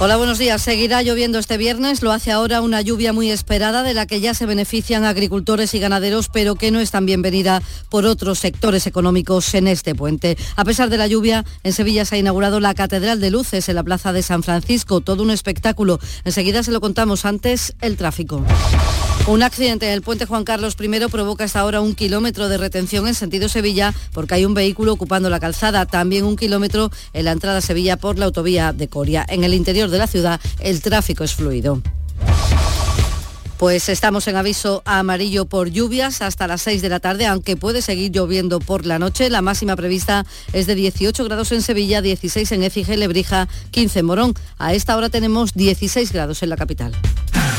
Hola, buenos días. Seguirá lloviendo este viernes. Lo hace ahora una lluvia muy esperada de la que ya se benefician agricultores y ganaderos, pero que no es tan bienvenida por otros sectores económicos en este puente. A pesar de la lluvia, en Sevilla se ha inaugurado la Catedral de Luces en la Plaza de San Francisco. Todo un espectáculo. Enseguida se lo contamos antes, el tráfico. Un accidente en el puente Juan Carlos I provoca hasta ahora un kilómetro de retención en sentido Sevilla porque hay un vehículo ocupando la calzada. También un kilómetro en la entrada a Sevilla por la autovía de Coria. En el interior de la ciudad el tráfico es fluido. Pues estamos en aviso amarillo por lluvias hasta las 6 de la tarde, aunque puede seguir lloviendo por la noche. La máxima prevista es de 18 grados en Sevilla, 16 en Écija, Lebrija, 15 en Morón. A esta hora tenemos 16 grados en la capital.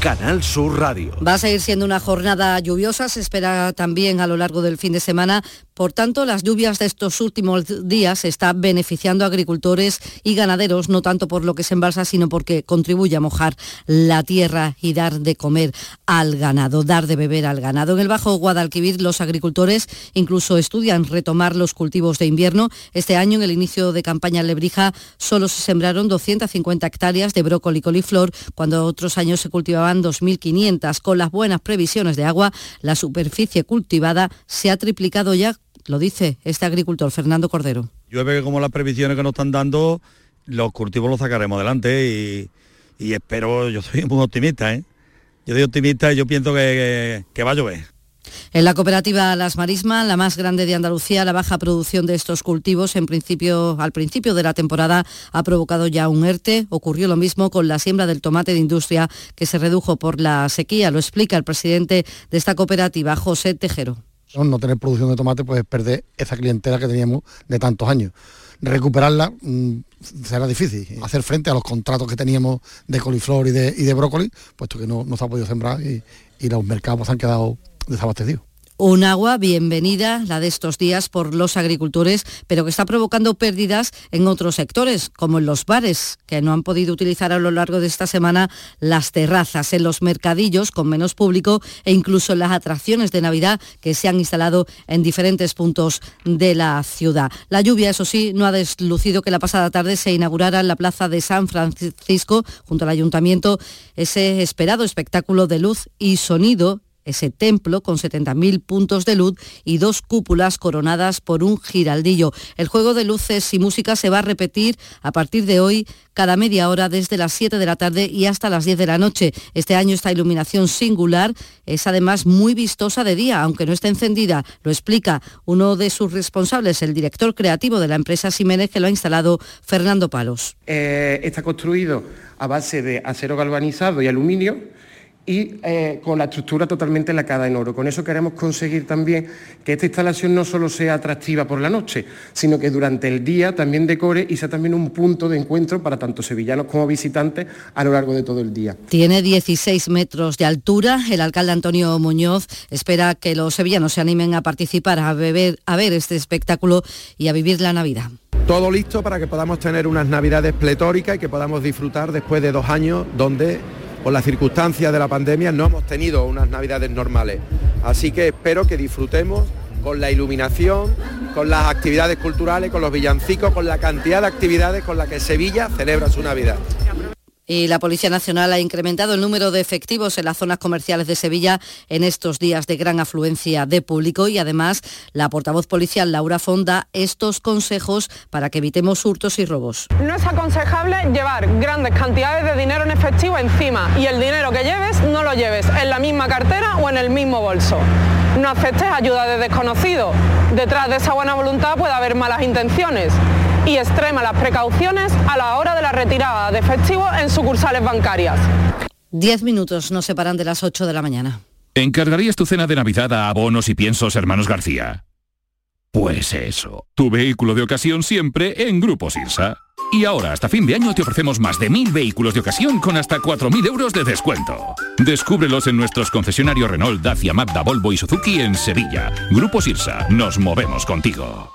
Canal Sur Radio. Va a seguir siendo una jornada lluviosa, se espera también a lo largo del fin de semana. Por tanto, las lluvias de estos últimos días están beneficiando a agricultores y ganaderos, no tanto por lo que se embalsa, sino porque contribuye a mojar la tierra y dar de comer al ganado, dar de beber al ganado. En el Bajo Guadalquivir, los agricultores incluso estudian retomar los cultivos de invierno. Este año, en el inicio de campaña Lebrija, solo se sembraron 250 hectáreas de brócoli y coliflor, cuando otros años se cultivaban 2.500. Con las buenas previsiones de agua, la superficie cultivada se ha triplicado ya, lo dice este agricultor Fernando Cordero. Llueve como las previsiones que nos están dando, los cultivos los sacaremos adelante y, y espero, yo soy muy optimista, ¿eh? Yo soy optimista y yo pienso que, que- que va a llover. En la cooperativa Las Marismas, la más grande de Andalucía, la baja producción de estos cultivos en principio, al principio de la temporada ha provocado ya un ERTE. Ocurrió lo mismo con la siembra del tomate de industria que se redujo por la sequía. Lo explica el presidente de esta cooperativa, José Tejero. ¿No? tener producción de tomate, pues es perder esa clientela que teníamos de tantos años. Recuperarla mm, será difícil. Hacer frente a los contratos que teníamos de coliflor y de, y de brócoli, puesto que no, no se ha podido sembrar y, y los mercados pues, han quedado desabastecidos. Un agua bienvenida, la de estos días, por los agricultores, pero que está provocando pérdidas en otros sectores, como en los bares, que no han podido utilizar a lo largo de esta semana las terrazas, en los mercadillos con menos público e incluso en las atracciones de Navidad que se han instalado en diferentes puntos de la ciudad. La lluvia, eso sí, no ha deslucido que la pasada tarde se inaugurara en la plaza de San Francisco, junto al ayuntamiento, ese esperado espectáculo de luz y sonido ese templo con 70.000 puntos de luz y dos cúpulas coronadas por un giraldillo. El juego de luces y música se va a repetir a partir de hoy cada media hora desde las 7 de la tarde y hasta las 10 de la noche. Este año esta iluminación singular es además muy vistosa de día, aunque no esté encendida. Lo explica uno de sus responsables, el director creativo de la empresa Siménez, que lo ha instalado Fernando Palos. Eh, está construido a base de acero galvanizado y aluminio y eh, con la estructura totalmente lacada en oro. Con eso queremos conseguir también que esta instalación no solo sea atractiva por la noche, sino que durante el día también decore y sea también un punto de encuentro para tanto sevillanos como visitantes a lo largo de todo el día. Tiene 16 metros de altura. El alcalde Antonio Muñoz espera que los sevillanos se animen a participar, a, beber, a ver este espectáculo y a vivir la Navidad. Todo listo para que podamos tener unas navidades pletóricas y que podamos disfrutar después de dos años donde por las circunstancias de la pandemia no hemos tenido unas navidades normales. Así que espero que disfrutemos con la iluminación, con las actividades culturales, con los villancicos, con la cantidad de actividades con las que Sevilla celebra su Navidad. Y la Policía Nacional ha incrementado el número de efectivos en las zonas comerciales de Sevilla en estos días de gran afluencia de público y además la portavoz policial Laura Fonda estos consejos para que evitemos hurtos y robos. No es aconsejable llevar grandes cantidades de dinero en efectivo encima y el dinero que lleves no lo lleves en la misma cartera o en el mismo bolso. No aceptes ayuda de desconocidos. Detrás de esa buena voluntad puede haber malas intenciones y extrema las precauciones a la hora de la retirada de efectivo en sucursales bancarias. Diez minutos nos separan de las 8 de la mañana. ¿Encargarías tu cena de Navidad a abonos y piensos hermanos García? Pues eso, tu vehículo de ocasión siempre en Grupo Sirsa. Y ahora, hasta fin de año, te ofrecemos más de mil vehículos de ocasión con hasta 4.000 euros de descuento. Descúbrelos en nuestros concesionarios Renault, Dacia, Mazda, Volvo y Suzuki en Sevilla. Grupo Sirsa, nos movemos contigo.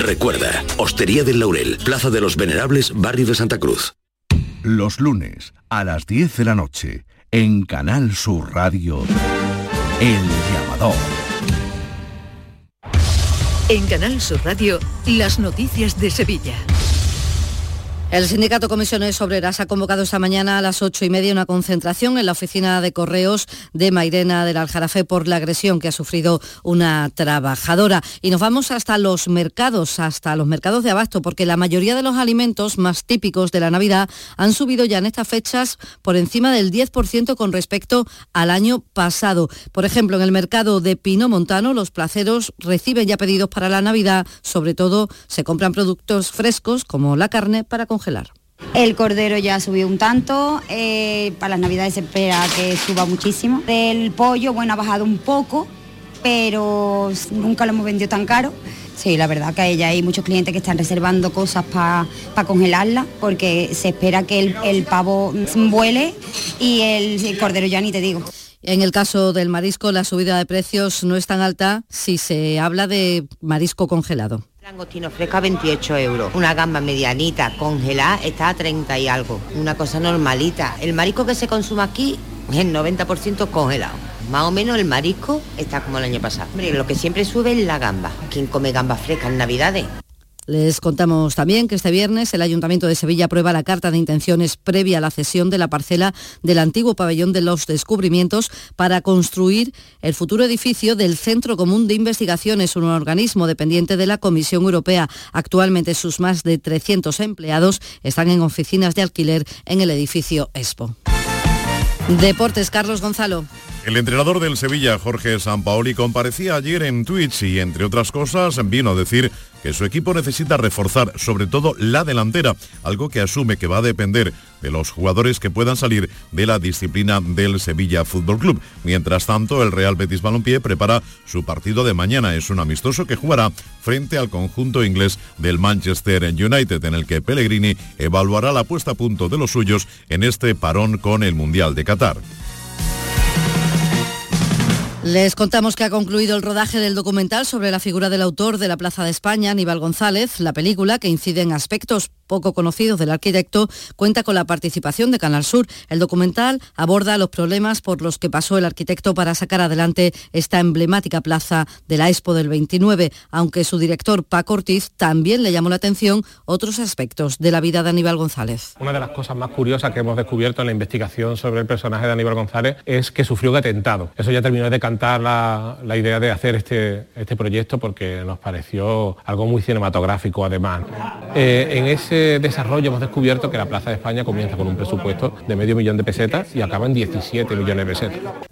Recuerda, Hostería del Laurel, Plaza de los Venerables, Barrio de Santa Cruz. Los lunes a las 10 de la noche, en Canal Sur Radio, El Llamador. En Canal Sur Radio, las noticias de Sevilla. El sindicato Comisiones Obreras ha convocado esta mañana a las ocho y media una concentración en la oficina de correos de Mairena del Aljarafe por la agresión que ha sufrido una trabajadora. Y nos vamos hasta los mercados, hasta los mercados de abasto, porque la mayoría de los alimentos más típicos de la Navidad han subido ya en estas fechas por encima del 10% con respecto al año pasado. Por ejemplo, en el mercado de Pino Montano, los placeros reciben ya pedidos para la Navidad. Sobre todo, se compran productos frescos como la carne para congelar. El cordero ya subió un tanto, eh, para las navidades se espera que suba muchísimo. El pollo, bueno, ha bajado un poco, pero nunca lo hemos vendido tan caro. Sí, la verdad que ya hay muchos clientes que están reservando cosas para congelarla, porque se espera que el, el pavo vuele y el, el cordero ya ni te digo. En el caso del marisco, la subida de precios no es tan alta si se habla de marisco congelado. Langostino fresco a 28 euros. Una gamba medianita congelada está a 30 y algo. Una cosa normalita. El marisco que se consume aquí es el 90% congelado. Más o menos el marisco está como el año pasado. Hombre, lo que siempre sube es la gamba. ¿Quién come gamba fresca en Navidades? Les contamos también que este viernes el Ayuntamiento de Sevilla aprueba la carta de intenciones previa a la cesión de la parcela del antiguo pabellón de los descubrimientos para construir el futuro edificio del Centro Común de Investigaciones, un organismo dependiente de la Comisión Europea. Actualmente sus más de 300 empleados están en oficinas de alquiler en el edificio Expo. Deportes, Carlos Gonzalo. El entrenador del Sevilla, Jorge Sampaoli, comparecía ayer en Twitch y, entre otras cosas, vino a decir que su equipo necesita reforzar sobre todo la delantera, algo que asume que va a depender de los jugadores que puedan salir de la disciplina del Sevilla Fútbol Club. Mientras tanto, el Real Betis Balompié prepara su partido de mañana. Es un amistoso que jugará frente al conjunto inglés del Manchester United, en el que Pellegrini evaluará la puesta a punto de los suyos en este parón con el Mundial de Qatar. Les contamos que ha concluido el rodaje del documental sobre la figura del autor de la Plaza de España, Aníbal González. La película, que incide en aspectos poco conocidos del arquitecto, cuenta con la participación de Canal Sur. El documental aborda los problemas por los que pasó el arquitecto para sacar adelante esta emblemática plaza de la Expo del 29, aunque su director Paco Ortiz también le llamó la atención otros aspectos de la vida de Aníbal González. Una de las cosas más curiosas que hemos descubierto en la investigación sobre el personaje de Aníbal González es que sufrió un atentado. Eso ya terminó de cantar la, idea de hacer este, este proyecto porque nos pareció algo muy cinematográfico además. Eh, en ese desarrollo hemos descubierto que la Plaza de España comienza con un presupuesto de medio millón de pesetas y acaba en 17 millones de pesetas.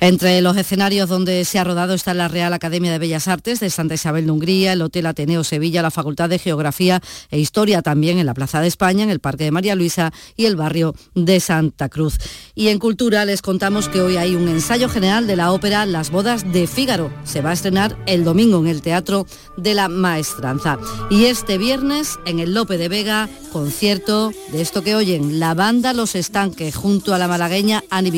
Entre los escenarios donde se ha rodado está la Real Academia de Bellas Artes de Santa Isabel de Hungría, el Hotel Ateneo Sevilla, la Facultad de Geografía e Historia también en la Plaza de España, en el Parque de María Luisa y el barrio de Santa Cruz. Y en Cultura les contamos que hoy hay un ensayo general de la ópera Las Bodas de Fígaro. Se va a estrenar el domingo en el Teatro de la Maestranza. Y este viernes en el Lope de Vega, concierto de esto que oyen, la banda Los Estanques junto a la malagueña Annie.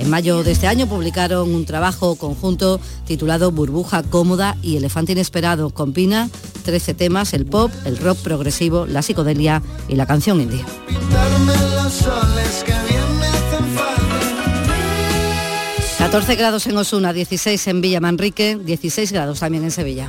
En mayo de este año publicaron un trabajo conjunto titulado Burbuja Cómoda y Elefante Inesperado. Combina 13 temas, el pop, el rock progresivo, la psicodelia y la canción indie. 14 grados en Osuna, 16 en Villa Manrique, 16 grados también en Sevilla.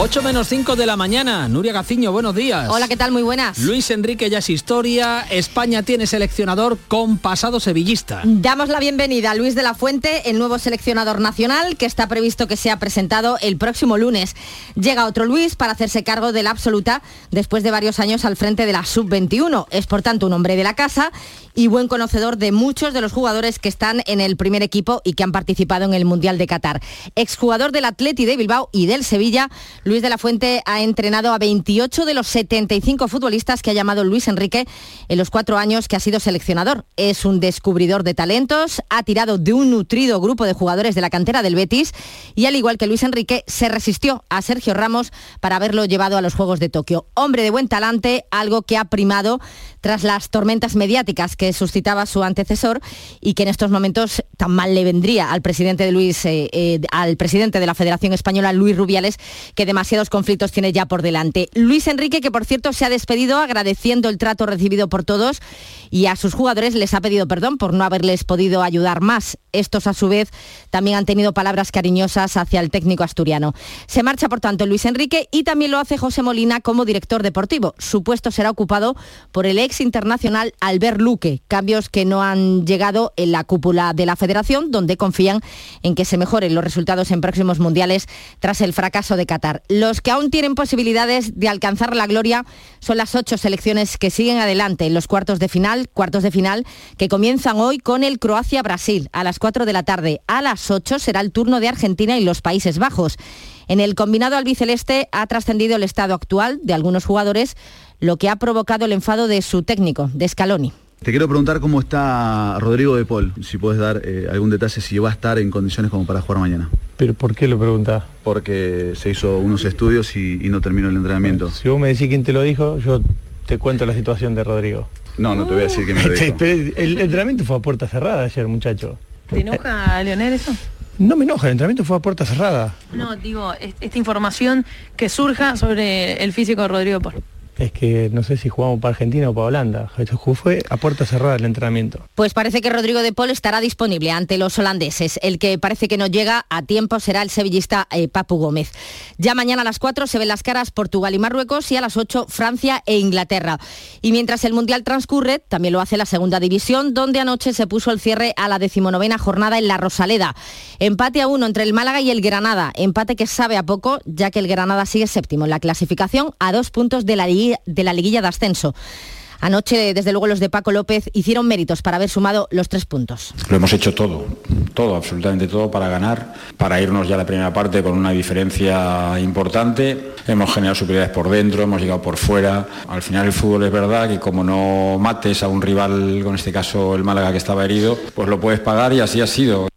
8 menos 5 de la mañana. Nuria Gaciño, buenos días. Hola, ¿qué tal? Muy buenas. Luis Enrique ya es historia. España tiene seleccionador con pasado sevillista. Damos la bienvenida a Luis de la Fuente, el nuevo seleccionador nacional, que está previsto que sea presentado el próximo lunes. Llega otro Luis para hacerse cargo de la absoluta después de varios años al frente de la sub-21. Es por tanto un hombre de la casa y buen conocedor de muchos de los jugadores que están en el primer equipo y que han participado en el Mundial de Qatar. Exjugador del Atleti de Bilbao y del Sevilla, Luis de la Fuente ha entrenado a 28 de los 75 futbolistas que ha llamado Luis Enrique en los cuatro años que ha sido seleccionador. Es un descubridor de talentos, ha tirado de un nutrido grupo de jugadores de la cantera del Betis y al igual que Luis Enrique se resistió a Sergio Ramos para haberlo llevado a los Juegos de Tokio. Hombre de buen talante, algo que ha primado tras las tormentas mediáticas que suscitaba su antecesor y que en estos momentos tan mal le vendría al presidente de Luis, eh, eh, al presidente de la Federación Española, Luis Rubiales, que demasiados conflictos tiene ya por delante. Luis Enrique, que por cierto se ha despedido agradeciendo el trato recibido por todos y a sus jugadores les ha pedido perdón por no haberles podido ayudar más. Estos a su vez también han tenido palabras cariñosas hacia el técnico asturiano. Se marcha por tanto Luis Enrique y también lo hace José Molina como director deportivo. Su puesto será ocupado por el ex internacional Albert Luque, cambios que no han llegado en la cúpula de la federación, donde confían en que se mejoren los resultados en próximos mundiales tras el fracaso de Qatar. Los que aún tienen posibilidades de alcanzar la gloria son las ocho selecciones que siguen adelante en los cuartos de final, cuartos de final que comienzan hoy con el Croacia-Brasil a las 4 de la tarde. A las 8 será el turno de Argentina y los Países Bajos. En el combinado albiceleste ha trascendido el estado actual de algunos jugadores, lo que ha provocado el enfado de su técnico, de Scaloni. Te quiero preguntar cómo está Rodrigo de Paul, si puedes dar eh, algún detalle, si va a estar en condiciones como para jugar mañana. ¿Pero por qué lo preguntas? Porque se hizo unos estudios y, y no terminó el entrenamiento. Si vos me decís quién te lo dijo, yo te cuento la situación de Rodrigo. No, no te voy a decir que me lo dijo. el entrenamiento fue a puerta cerrada ayer, muchacho. ¿Te enoja, Leonel, eso? No me enoja, el entrenamiento fue a puerta cerrada. No, digo, esta información que surja sobre el físico de Rodrigo Paul es que no sé si jugamos para Argentina o para Holanda. Fue a puerta cerrada el entrenamiento. Pues parece que Rodrigo de Paul estará disponible ante los holandeses. El que parece que no llega a tiempo será el sevillista eh, Papu Gómez. Ya mañana a las 4 se ven las caras Portugal y Marruecos y a las 8 Francia e Inglaterra. Y mientras el Mundial transcurre, también lo hace la segunda división, donde anoche se puso el cierre a la decimonovena jornada en la Rosaleda. Empate a uno entre el Málaga y el Granada. Empate que sabe a poco, ya que el Granada sigue séptimo en la clasificación a dos puntos de la Liga de la liguilla de ascenso. Anoche, desde luego, los de Paco López hicieron méritos para haber sumado los tres puntos. Lo hemos hecho todo, todo, absolutamente todo para ganar, para irnos ya a la primera parte con una diferencia importante. Hemos generado superioridades por dentro, hemos llegado por fuera. Al final el fútbol es verdad que como no mates a un rival, con este caso el Málaga que estaba herido, pues lo puedes pagar y así ha sido.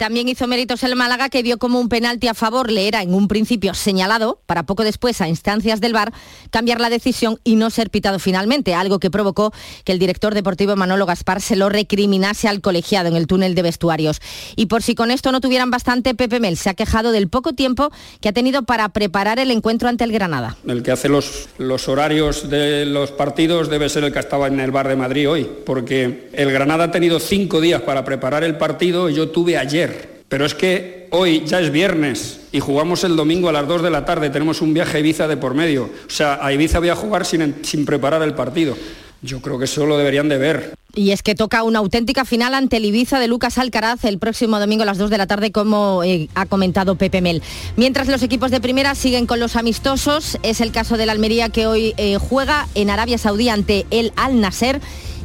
También hizo méritos el Málaga que vio como un penalti a favor le era en un principio señalado para poco después a instancias del VAR cambiar la decisión y no ser pitado finalmente, algo que provocó que el director deportivo Manolo Gaspar se lo recriminase al colegiado en el túnel de vestuarios. Y por si con esto no tuvieran bastante, Pepe Mel se ha quejado del poco tiempo que ha tenido para preparar el encuentro ante el Granada. El que hace los, los horarios de los partidos debe ser el que estaba en el bar de Madrid hoy, porque el Granada ha tenido cinco días para preparar el partido y yo tuve ayer pero es que hoy ya es viernes y jugamos el domingo a las 2 de la tarde, tenemos un viaje a Ibiza de por medio. O sea, a Ibiza voy a jugar sin, sin preparar el partido. Yo creo que eso lo deberían de ver. Y es que toca una auténtica final ante el Ibiza de Lucas Alcaraz el próximo domingo a las 2 de la tarde, como eh, ha comentado Pepe Mel. Mientras los equipos de primera siguen con los amistosos, es el caso del Almería que hoy eh, juega en Arabia Saudí ante el Al Nasser.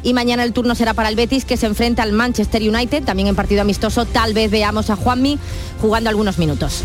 Y mañana el turno será para el Betis que se enfrenta al Manchester United, también en partido amistoso. Tal vez veamos a Juanmi jugando algunos minutos.